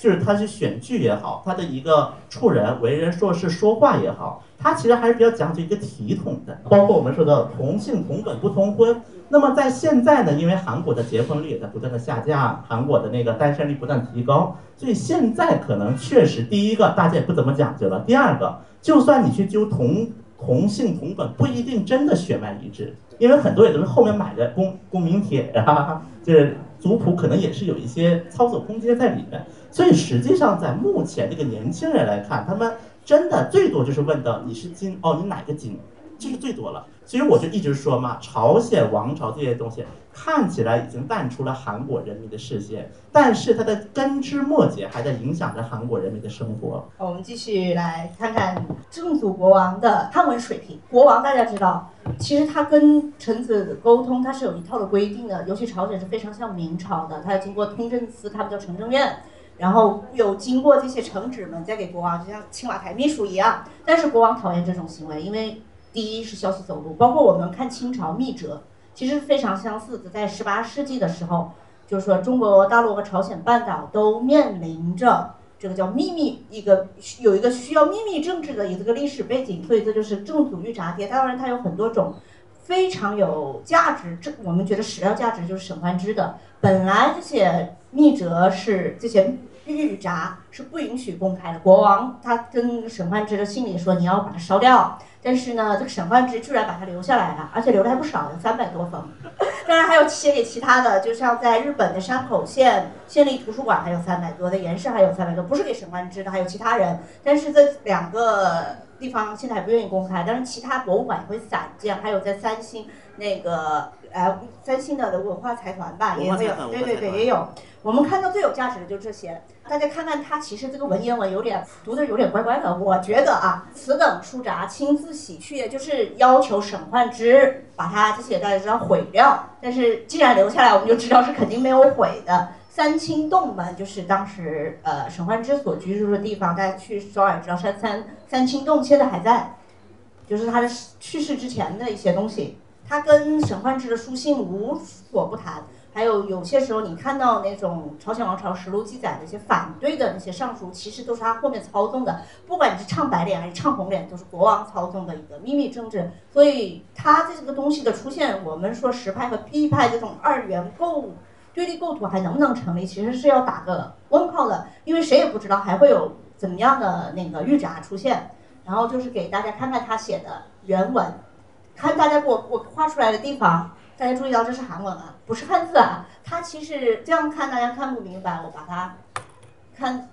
就是他是选剧也好，他的一个处人为人说事说话也好，他其实还是比较讲究一个体统的。包括我们说的同姓同本不同婚。那么在现在呢，因为韩国的结婚率也在不断的下降，韩国的那个单身率不断提高，所以现在可能确实第一个大家也不怎么讲究了。第二个，就算你去揪同同姓同本，不一定真的血脉一致，因为很多也都是后面买的公公名帖啊，就是族谱可能也是有一些操作空间在里面。所以实际上在目前这个年轻人来看，他们真的最多就是问到你是金哦，你哪个金，这是最多了。所以我就一直说嘛，朝鲜王朝这些东西看起来已经淡出了韩国人民的视线，但是它的根枝末节还在影响着韩国人民的生活。我们继续来看看正祖国王的汉文水平。国王大家知道，其实他跟臣子沟通，他是有一套的规定的。尤其朝鲜是非常像明朝的，他要经过通政司，他们叫承政院，然后有经过这些承旨们再给国王，就像青瓦台秘书一样。但是国王讨厌这种行为，因为。第一是消息走路，包括我们看清朝密折，其实非常相似的。在十八世纪的时候，就是说中国大陆和朝鲜半岛都面临着这个叫秘密一个有一个需要秘密政治的一个历史背景，所以这就是正祖御札帖。当然，它有很多种非常有价值，这我们觉得史料价值就是沈焕之的。本来这些密折是这些御札是不允许公开的，国王他跟沈焕之的信里说你要把它烧掉。但是呢，这个沈焕之居然把它留下来了，而且留了还不少，有三百多封。当然还有写给其他的，就像在日本的山口县县立图书馆还有三百多，在岩市还有三百多，不是给沈万之的，还有其他人。但是这两个地方现在还不愿意公开，但是其他博物馆也会散见，还有在三星那个呃三星的文化财团吧，也会有，对对对，也有。我们看到最有价值的就是这些。大家看看，它其实这个文言文有点读的有点怪怪的。我觉得啊，此等书札亲自洗去，就是要求沈焕之把它这些大家知道毁掉。但是既然留下来，我们就知道是肯定没有毁的。三清洞门就是当时呃沈焕之所居住的地方，大家去首尔知道三三三清洞现在还在，就是他的去世之前的一些东西。他跟沈焕之的书信无所不谈。还有有些时候，你看到那种朝鲜王朝实录记载的一些反对的那些上书，其实都是他后面操纵的。不管你是唱白脸还是唱红脸，都是国王操纵的一个秘密政治。所以他这个东西的出现，我们说实派和批派这种二元构对立构图还能不能成立，其实是要打个问号的，因为谁也不知道还会有怎么样的那个预札出现。然后就是给大家看看他写的原文，看大家给我我画出来的地方。大家注意到这是韩文啊，不是汉字啊。它其实这样看大家看不明白，我把它看，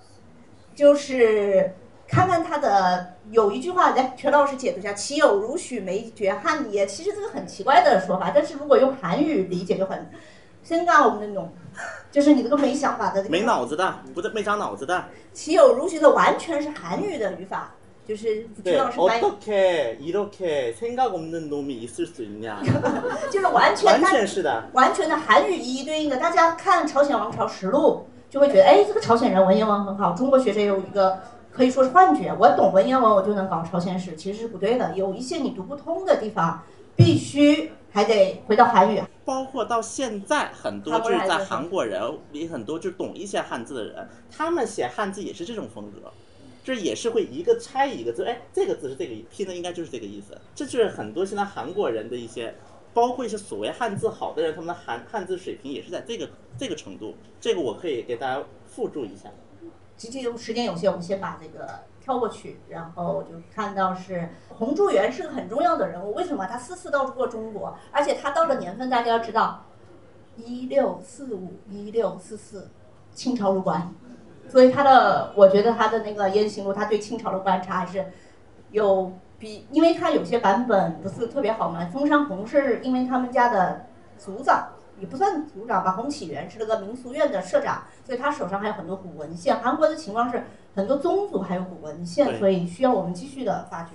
就是看看它的有一句话，来全老师解读一下：“岂有如许没绝汉也。”其实这个很奇怪的说法，但是如果用韩语理解就很，先干我们那种，就是你这个没想法的，没脑子的，不是没长脑子的。岂有如许的完全是韩语的语法。就是对，어떻게이렇게생각없는놈이있을수있 냐？ 就是完全完全是的，完全的韩语一一对应的。大家看《朝鲜王朝实录》，就会觉得，哎，这个朝鲜人文言文很好。中国学者有一个可以说是幻觉，我懂文言文，我就能搞朝鲜史，其实是不对的。有一些你读不通的地方，必须还得回到韩语。包括到现在，很多就是在韩国人，也很多就懂一些汉字的人，他们写汉字也是这种风格。 这也是会一个拆一个字，哎，这个字是这个拼的，应该就是这个意思。这就是很多现在韩国人的一些，包括一些所谓汉字好的人，他们的韩汉字水平也是在这个这个程度。这个我可以给大家附注一下。今天时间有限，我们先把这个跳过去，然后就看到是洪柱元是个很重要的人物。为什么他四次到过中国？而且他到了年份，大家要知道，一六四五一六四四，清朝入关。所以他的，我觉得他的那个《燕行录》，他对清朝的观察还是有比，因为他有些版本不是特别好嘛。封山红是因为他们家的族长，也不算族长吧，洪启元是那个民俗院的社长，所以他手上还有很多古文献。韩国的情况是很多宗族还有古文献，所以需要我们继续的发掘。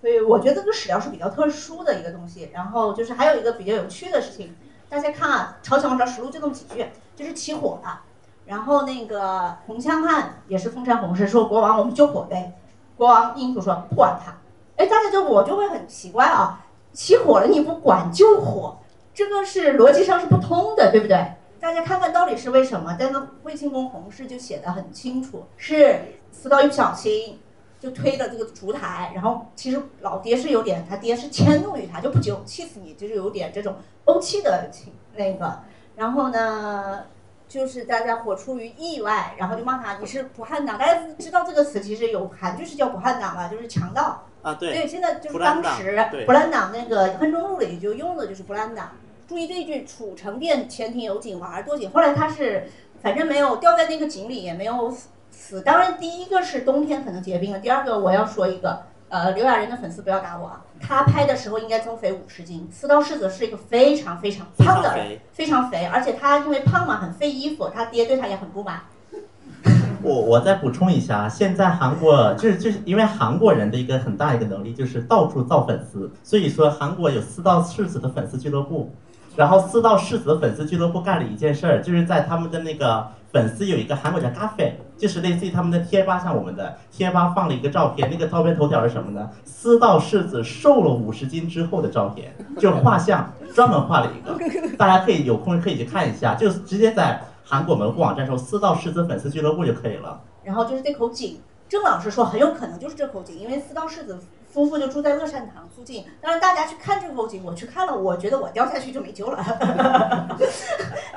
所以我觉得这个史料是比较特殊的一个东西。然后就是还有一个比较有趣的事情，大家看啊，《朝鲜王朝实录》就这么几句，就是起火了。然后那个红枪汉也是封山洪氏说国王我们救火呗，国王英祖说不管他，哎大家就我就会很奇怪啊，起火了你不管救火，这个是逻辑上是不通的对不对？大家看看到底是为什么？但是魏庆公洪氏就写的很清楚，是四道一不小心就推了这个烛台，然后其实老爹是有点他爹是迁怒于他就不救气死你就是有点这种怄气的情那个，然后呢？就是大家火出于意外，然后就骂他你是不汉党。大家知道这个词其实有韩剧是叫不汉党嘛，就是强盗啊。对。对，现在就是当时不兰党那个《恨中录》里就用的就是不兰党。注意这一句：楚成殿前庭有井，往而多井。后来他是反正没有掉在那个井里，也没有死死。当然，第一个是冬天可能结冰了。第二个我要说一个。呃，刘亚仁的粉丝不要打我啊！他拍的时候应该增肥五十斤。四道世子是一个非常非常胖的人，非常肥，而且他因为胖嘛，很费衣服。他爹对他也很不满。我我再补充一下，现在韩国就是就是因为韩国人的一个很大一个能力就是到处造粉丝，所以说韩国有四道世子的粉丝俱乐部。然后四道世子的粉丝俱乐部干了一件事儿，就是在他们的那个。粉丝有一个韩国叫咖啡，就是类似于他们的贴吧，像我们的贴吧放了一个照片，那个照片头条是什么呢？私道世子瘦了五十斤之后的照片，就画像，专门画了一个，大家可以有空可以去看一下，就直接在韩国门户网站搜“私道世子粉丝俱乐部”就可以了。然后就是这口井，郑老师说很有可能就是这口井，因为私道世子。夫妇就住在乐善堂附近。当然，大家去看这口井，我去看了，我觉得我掉下去就没救了。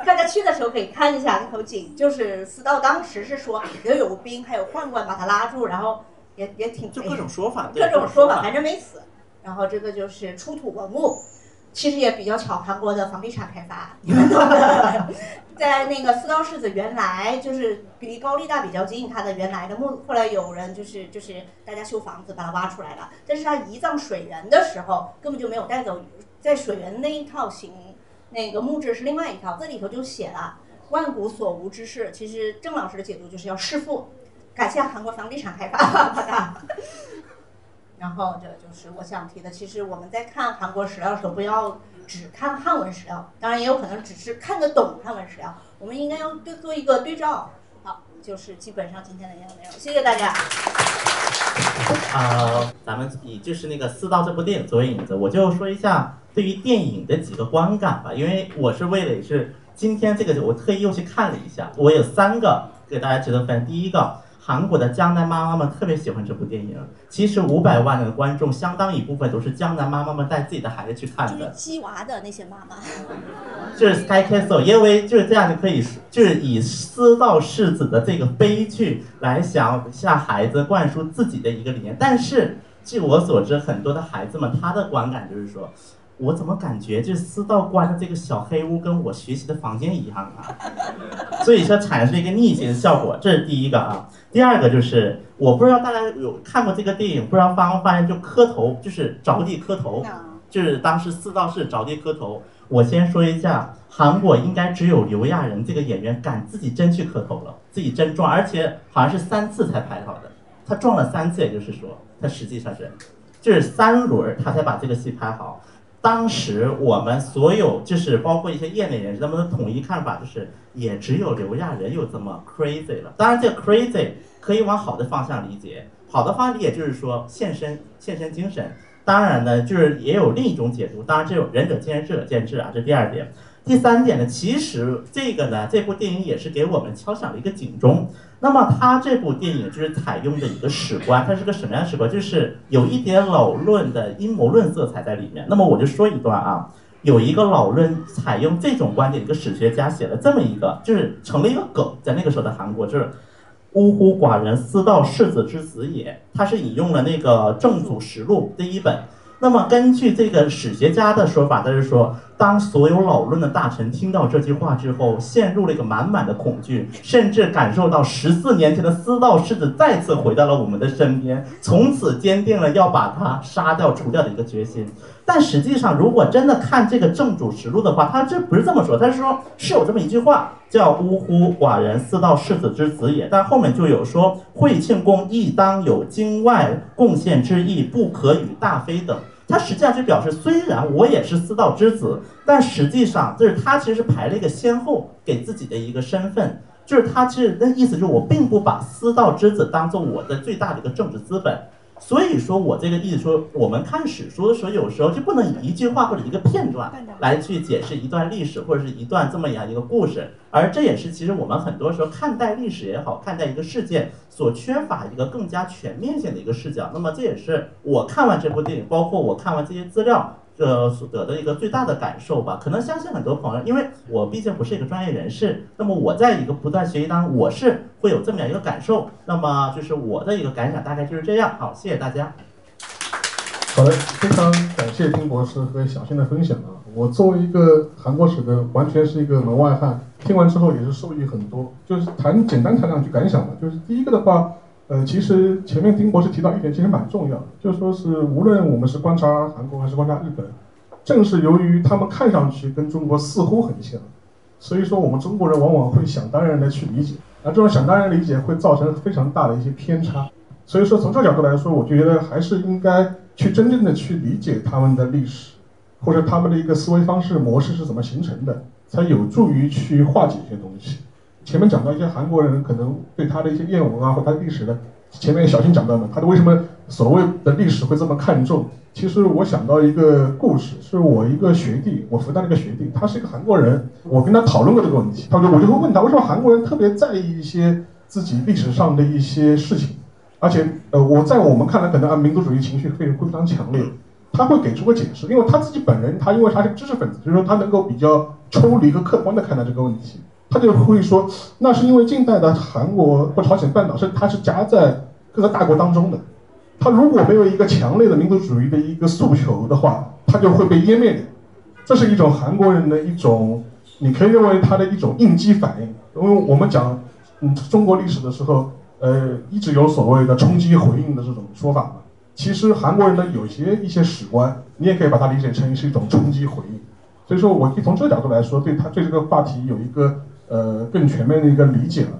大家去的时候可以看一下那口井，就是四道当时是说也有兵，还有宦官把他拉住，然后也也挺就各种说法，各种说法，反正没死。然后这个就是出土文物，其实也比较巧，韩国的房地产开发，在那个四道柿子原来就是离高丽大比较近，它的原来的墓，后来有人就是就是大家修房子把它挖出来了，但是它移葬水源的时候根本就没有带走，在水源那一套行那个木质是另外一套，这里头就写了万古所无之事。其实郑老师的解读就是要弑父，感谢韩国房地产开发。然后这就是我想提的。其实我们在看韩国史料的时候，不要只看汉文史料，当然也有可能只是看得懂汉文史料。我们应该要对做一个对照。好，就是基本上今天的内容。谢谢大家。啊，咱们以就是那个《四道》这部电影作为引子，我就说一下对于电影的几个观感吧。因为我是为了也是今天这个，我特意又去看了一下，我有三个给大家值得分。第一个。韩国的江南妈妈们特别喜欢这部电影。其实五百万的观众，相当一部分都是江南妈妈们带自己的孩子去看的。就是鸡娃的那些妈妈。就是 Sky Castle，因为就是这样就可以，就是以私道世子的这个悲剧来想向孩子灌输自己的一个理念。但是据我所知，很多的孩子们他的观感就是说。我怎么感觉这私道关的这个小黑屋跟我学习的房间一样啊？所以说产生一个逆行的效果，这是第一个啊。第二个就是我不知道大家有看过这个电影，不知道发没发现就磕头，就是着地磕头，就是当时四道士着地磕头。我先说一下，韩国应该只有刘亚仁这个演员敢自己真去磕头了，自己真撞，而且好像是三次才拍好的，他撞了三次，也就是说他实际上是就是三轮他才把这个戏拍好。当时我们所有就是包括一些业内人士，他们的统一看法就是，也只有刘亚仁有这么 crazy 了。当然，这 crazy 可以往好的方向理解，好的方向理解就是说献身、献身精神。当然呢，就是也有另一种解读，当然这种仁者见仁，智者见智啊，这第二点。第三点呢，其实这个呢，这部电影也是给我们敲响了一个警钟。那么他这部电影就是采用的一个史观，它是个什么样的史观？就是有一点老论的阴谋论色彩在里面。那么我就说一段啊，有一个老论采用这种观点，一个史学家写了这么一个，就是成了一个梗，在那个时候的韩国，就是呜呼寡人私道世子之子也。他是引用了那个正祖实录第一本。那么根据这个史学家的说法，他是说。当所有老论的大臣听到这句话之后，陷入了一个满满的恐惧，甚至感受到十四年前的私道世子再次回到了我们的身边，从此坚定了要把他杀掉除掉的一个决心。但实际上，如果真的看这个正主实录的话，他这不是这么说，他是说是有这么一句话，叫“呜呼，寡人私道世子之子也”，但后面就有说“惠庆公亦当有京外贡献之意，不可与大妃等”。他实际上就表示，虽然我也是私道之子，但实际上就是他其实是排了一个先后，给自己的一个身份，就是他其实那意思就是我并不把私道之子当做我的最大的一个政治资本。所以说我这个意思说，我们看史书的时候，有时候就不能以一句话或者一个片段来去解释一段历史或者是一段这么样一个故事，而这也是其实我们很多时候看待历史也好，看待一个事件所缺乏一个更加全面性的一个视角。那么这也是我看完这部电影，包括我看完这些资料。呃，所得的一个最大的感受吧，可能相信很多朋友，因为我毕竟不是一个专业人士，那么我在一个不断学习当中，我是会有这么样一个感受，那么就是我的一个感想，大概就是这样。好，谢谢大家。好的，非常感谢丁博士和小新的分享啊！我作为一个韩国史的，完全是一个门外汉，听完之后也是受益很多。就是谈简单谈两句感想吧，就是第一个的话。呃，其实前面丁博士提到一点，其实蛮重要的，就说是无论我们是观察韩国还是观察日本，正是由于他们看上去跟中国似乎很像，所以说我们中国人往往会想当然的去理解，而这种想当然理解会造成非常大的一些偏差。所以说从这个角度来说，我觉得还是应该去真正的去理解他们的历史，或者他们的一个思维方式模式是怎么形成的，才有助于去化解一些东西。前面讲到一些韩国人可能对他的一些谚文啊，或他的历史的，前面小新讲到的，他的为什么所谓的历史会这么看重？其实我想到一个故事，是我一个学弟，我复旦的一个学弟，他是一个韩国人，我跟他讨论过这个问题，他说我就会问他，为什么韩国人特别在意一些自己历史上的一些事情，而且呃，我在我们看来可能啊，民族主义情绪会会非常强烈，他会给出个解释，因为他自己本人，他因为他是知识分子，所以说他能够比较抽离和客观的看待这个问题。他就会说，那是因为近代的韩国或朝鲜半岛是它是夹在各个大国当中的，它如果没有一个强烈的民族主义的一个诉求的话，它就会被湮灭掉。这是一种韩国人的一种，你可以认为他的一种应激反应。因为我们讲嗯中国历史的时候，呃，一直有所谓的冲击回应的这种说法嘛。其实韩国人的有些一些史观，你也可以把它理解成是一种冲击回应。所以说，我可以从这个角度来说，对他对这个话题有一个呃更全面的一个理解了。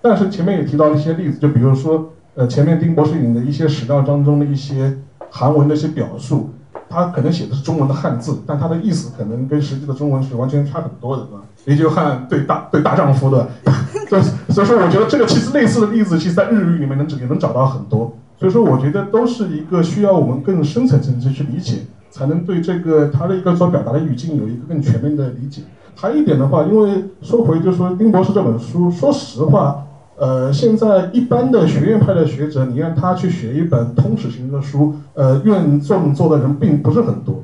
但是前面也提到一些例子，就比如说呃前面丁博士引的一些史料当中的一些韩文的一些表述，他可能写的是中文的汉字，但他的意思可能跟实际的中文是完全差很多的，对吧？也就汉对大对大丈夫的，对，所以说我觉得这个其实类似的例子，其实在日语里面能也能找到很多。所以说，我觉得都是一个需要我们更深层层次去理解，才能对这个他的一个所表达的语境有一个更全面的理解。还一点的话，因为说回就是说丁博士这本书，说实话，呃，现在一般的学院派的学者，你让他去学一本通史型的书，呃，愿这么做的人并不是很多。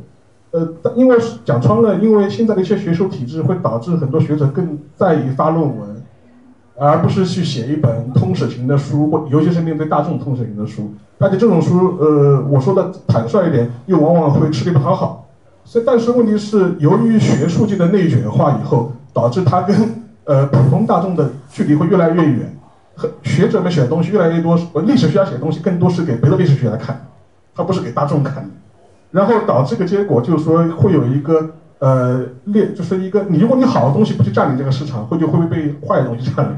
呃，因为讲穿了，因为现在的一些学术体制会导致很多学者更在意发论文。而不是去写一本通史型的书，或尤其是面对大众通史型的书，而且这种书，呃，我说的坦率一点，又往往会吃力不讨好。所以，但是问题是，由于学术界的内卷化以后，导致它跟 呃普通大众的距离会越来越远。和学者们写的东西越来越多，历史学家写的东西更多是给别的历史学家看，他不是给大众看的。然后导致个结果就是说，会有一个呃劣，就是一个你如果你好的东西不去占领这个市场，会就会被坏的东西占领？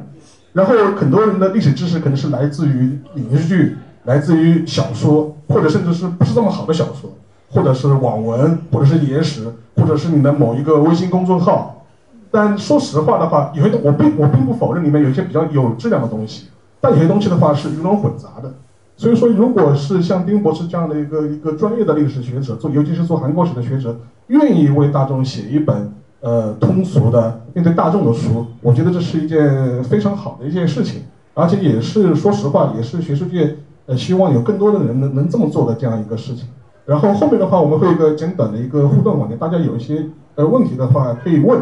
然后很多人的历史知识可能是来自于影视剧，来自于小说，或者甚至是不是这么好的小说，或者是网文，或者是野史，或者是你的某一个微信公众号。但说实话的话，有些我并我并不否认里面有一些比较有质量的东西，但有些东西的话是鱼龙混杂的。所以说，如果是像丁博士这样的一个一个专业的历史学者，做尤其是做韩国史的学者，愿意为大众写一本。呃，通俗的面对大众的书，我觉得这是一件非常好的一件事情，而且也是说实话，也是学术界呃希望有更多的人能能这么做的这样一个事情。然后后面的话，我们会有一个简短的一个互动环节，大家有一些呃问题的话可以问。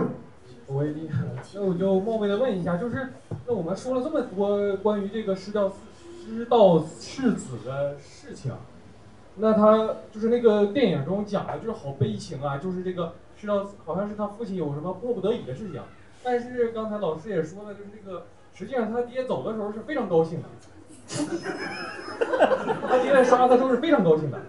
我也厉害，那我就冒昧的问一下，就是那我们说了这么多关于这个师道师道世子的事情，那他就是那个电影中讲的就是好悲情啊，就是这个。知道好像是他父亲有什么迫不得已的事情，但是刚才老师也说了，就是这个实际上他爹走的时候是非常高兴的，他爹来杀他时候是非常高兴的，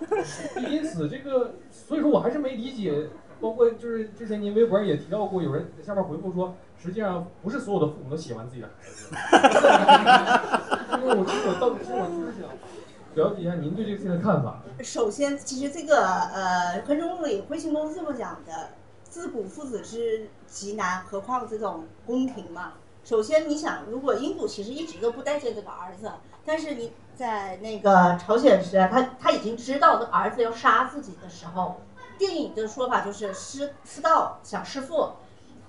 因此这个所以说我还是没理解，包括就是之前您微博也提到过，有人在下面回复说，实际上不是所有的父母都喜欢自己的孩子，因为我其实我到其实我就是想。了解一下您对这个事情的看法。首先，其实这个呃，昆中里徽信公是这么讲的：“自古父子之极难，何况这种宫廷嘛。”首先，你想，如果英祖其实一直都不待见这个儿子，但是你在那个朝鲜时，他他已经知道这儿子要杀自己的时候，电影的说法就是师师道想弑父，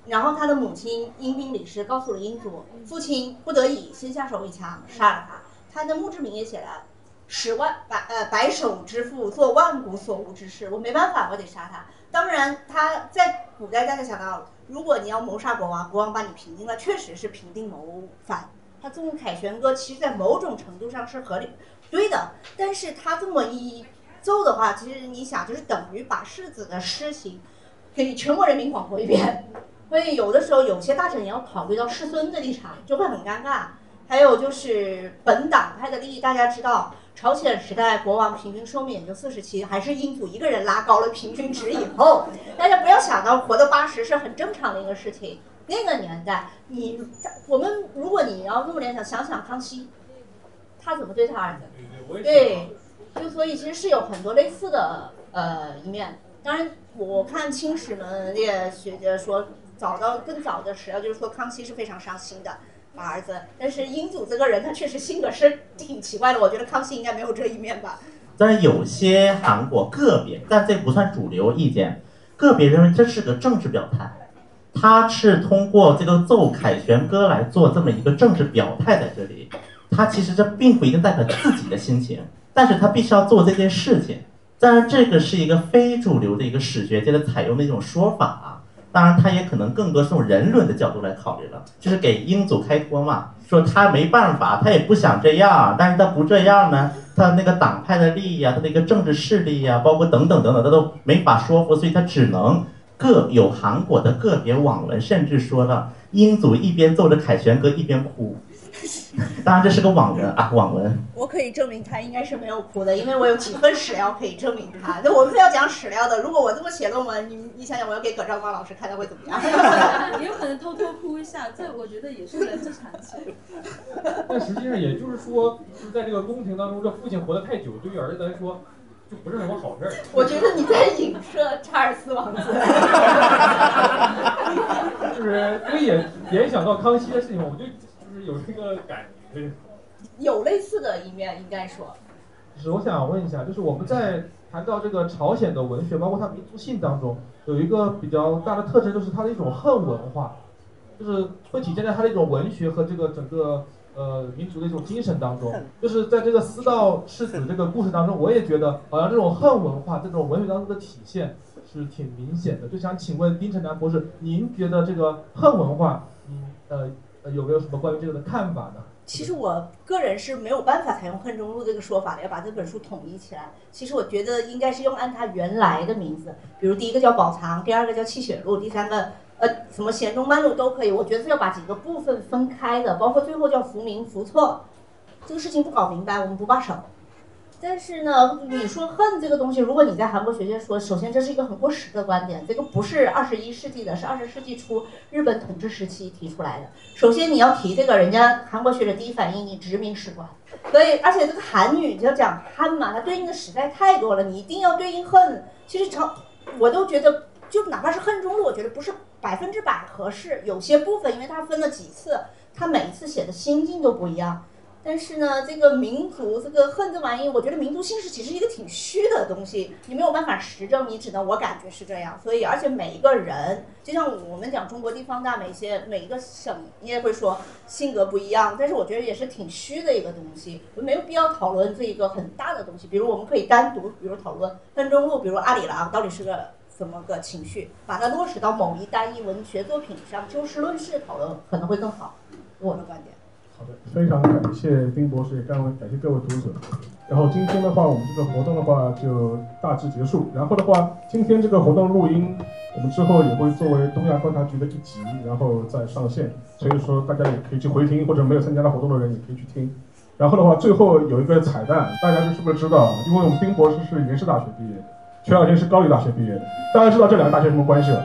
然后他的母亲阴兵李氏告诉了英祖，父亲不得已先下手为强杀了他。他的墓志铭也写了。十万百呃白首之父做万古所无之事，我没办法，我得杀他。当然，他在古代大家想到，如果你要谋杀国王，国王把你平定了，确实是平定谋反。他纵凯旋歌，其实在某种程度上是合理对的。但是他这么一奏的话，其实你想，就是等于把世子的诗情给全国人民广播一遍。所以有的时候有些大臣也要考虑到世孙的立场，就会很尴尬。还有就是本党派的利益，大家知道。朝鲜时代国王平均寿命也就四十七，还是英祖一个人拉高了平均值以后，大家不要想到活到八十是很正常的一个事情。那个年代，你我们如果你要这么联想，想想康熙，他怎么对他儿子？对，就所以其实是有很多类似的呃一面。当然，我看清史们也学者说，早到更早的史料，就是说康熙是非常伤心的。儿子，但是英祖这个人，他确实性格是挺奇怪的。我觉得康熙应该没有这一面吧。但是有些韩国个别，但这不算主流意见，个别认为这是个政治表态，他是通过这个奏凯旋歌来做这么一个政治表态在这里。他其实这并不一定代表自己的心情，但是他必须要做这件事情。当然，这个是一个非主流的一个史学界的采用的一种说法啊。当然，他也可能更多是从人伦的角度来考虑了，就是给英祖开脱嘛，说他没办法，他也不想这样，但是他不这样呢，他那个党派的利益啊，他那个政治势力呀，包括等等等等，他都没法说服，所以他只能个有韩国的个别网文甚至说了，英祖一边奏着凯旋歌一边哭。当然这是个网文啊，网文。我可以证明他应该是没有哭的，因为我有几份史料可以证明他。那我们非要讲史料的，如果我这么写论文，你你想想，我要给葛兆光老师看，他会怎么样？也有可能偷偷哭一下，这我觉得也是人之常情。但实际上也就是说，就是在这个宫廷当中，这父亲活得太久，对于儿子来说就不是什么好事儿。我觉得你在影射查尔斯王子。就是因为也联想到康熙的事情，我就就是有这个感觉。有类似的一面，应该说。就是我想问一下，就是我们在谈到这个朝鲜的文学，包括它民族性当中，有一个比较大的特征，就是它的一种恨文化，就是会体现在它的一种文学和这个整个呃民族的一种精神当中。就是在这个思道世子这个故事当中，我也觉得好像这种恨文化，这种文学当中的体现是挺明显的。就想请问丁晨南博士，您觉得这个恨文化，嗯呃有没有什么关于这个的看法呢？其实我个人是没有办法采用“恨中录”这个说法的，要把这本书统一起来。其实我觉得应该是用按它原来的名字，比如第一个叫《宝藏》，第二个叫《气血录》，第三个呃什么《贤中漫录》都可以。我觉得是要把几个部分分开的，包括最后叫“福明福错”，这个事情不搞明白，我们不罢手。但是呢，你说恨这个东西，如果你在韩国学界说，首先这是一个很过时的观点，这个不是二十一世纪的，是二十世纪初日本统治时期提出来的。首先你要提这个，人家韩国学者第一反应你殖民史观，所以而且这个韩语就讲汉嘛，它对应的实在太多了，你一定要对应恨。其实朝我都觉得，就哪怕是恨中录，我觉得不是百分之百合适，有些部分因为它分了几次，它每一次写的心境都不一样。但是呢，这个民族这个恨这玩意，我觉得民族性是其实一个挺虚的东西，你没有办法实证，你只能我感觉是这样。所以，而且每一个人，就像我们讲中国地方大，每些每一个省，你也会说性格不一样。但是我觉得也是挺虚的一个东西，我没有必要讨论这一个很大的东西。比如我们可以单独，比如讨论恨中录，比如阿里郎到底是个怎么个情绪，把它落实到某一单一文学作品上，就事论事讨论可能会更好。我的观点。好的，非常感谢丁博士，也感感谢各位读者。然后今天的话，我们这个活动的话就大致结束。然后的话，今天这个活动录音，我们之后也会作为东亚观察局的一集，然后再上线。所以说大家也可以去回听，或者没有参加到活动的人也可以去听。然后的话，最后有一个彩蛋，大家是不是知道？因为我们丁博士是延世大学毕业的，全小新是高丽大学毕业的，大家知道这两个大学什么关系了？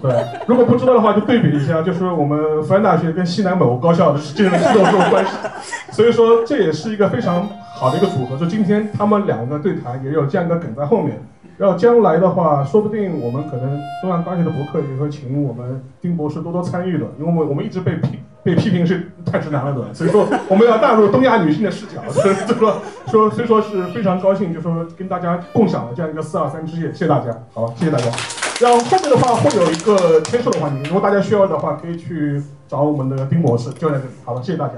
对，如果不知道的话，就对比一下，就是我们复旦大学跟西南某高校的这种这种关系，所以说这也是一个非常好的一个组合。就今天他们两个对谈，也有这样一个梗在后面。然后将来的话，说不定我们可能东南大学的博客也会请我们丁博士多多参与的，因为我们我们一直被批被批评是太直男了的，所以说我们要纳入东亚女性的视角，所以说说所以说是非常高兴，就说跟大家共享了这样一个四二三之夜，谢谢大家，好，谢谢大家。然后后面的话会有一个签售的环节，如果大家需要的话，可以去找我们的丁博士，就在这里。好了，谢谢大家。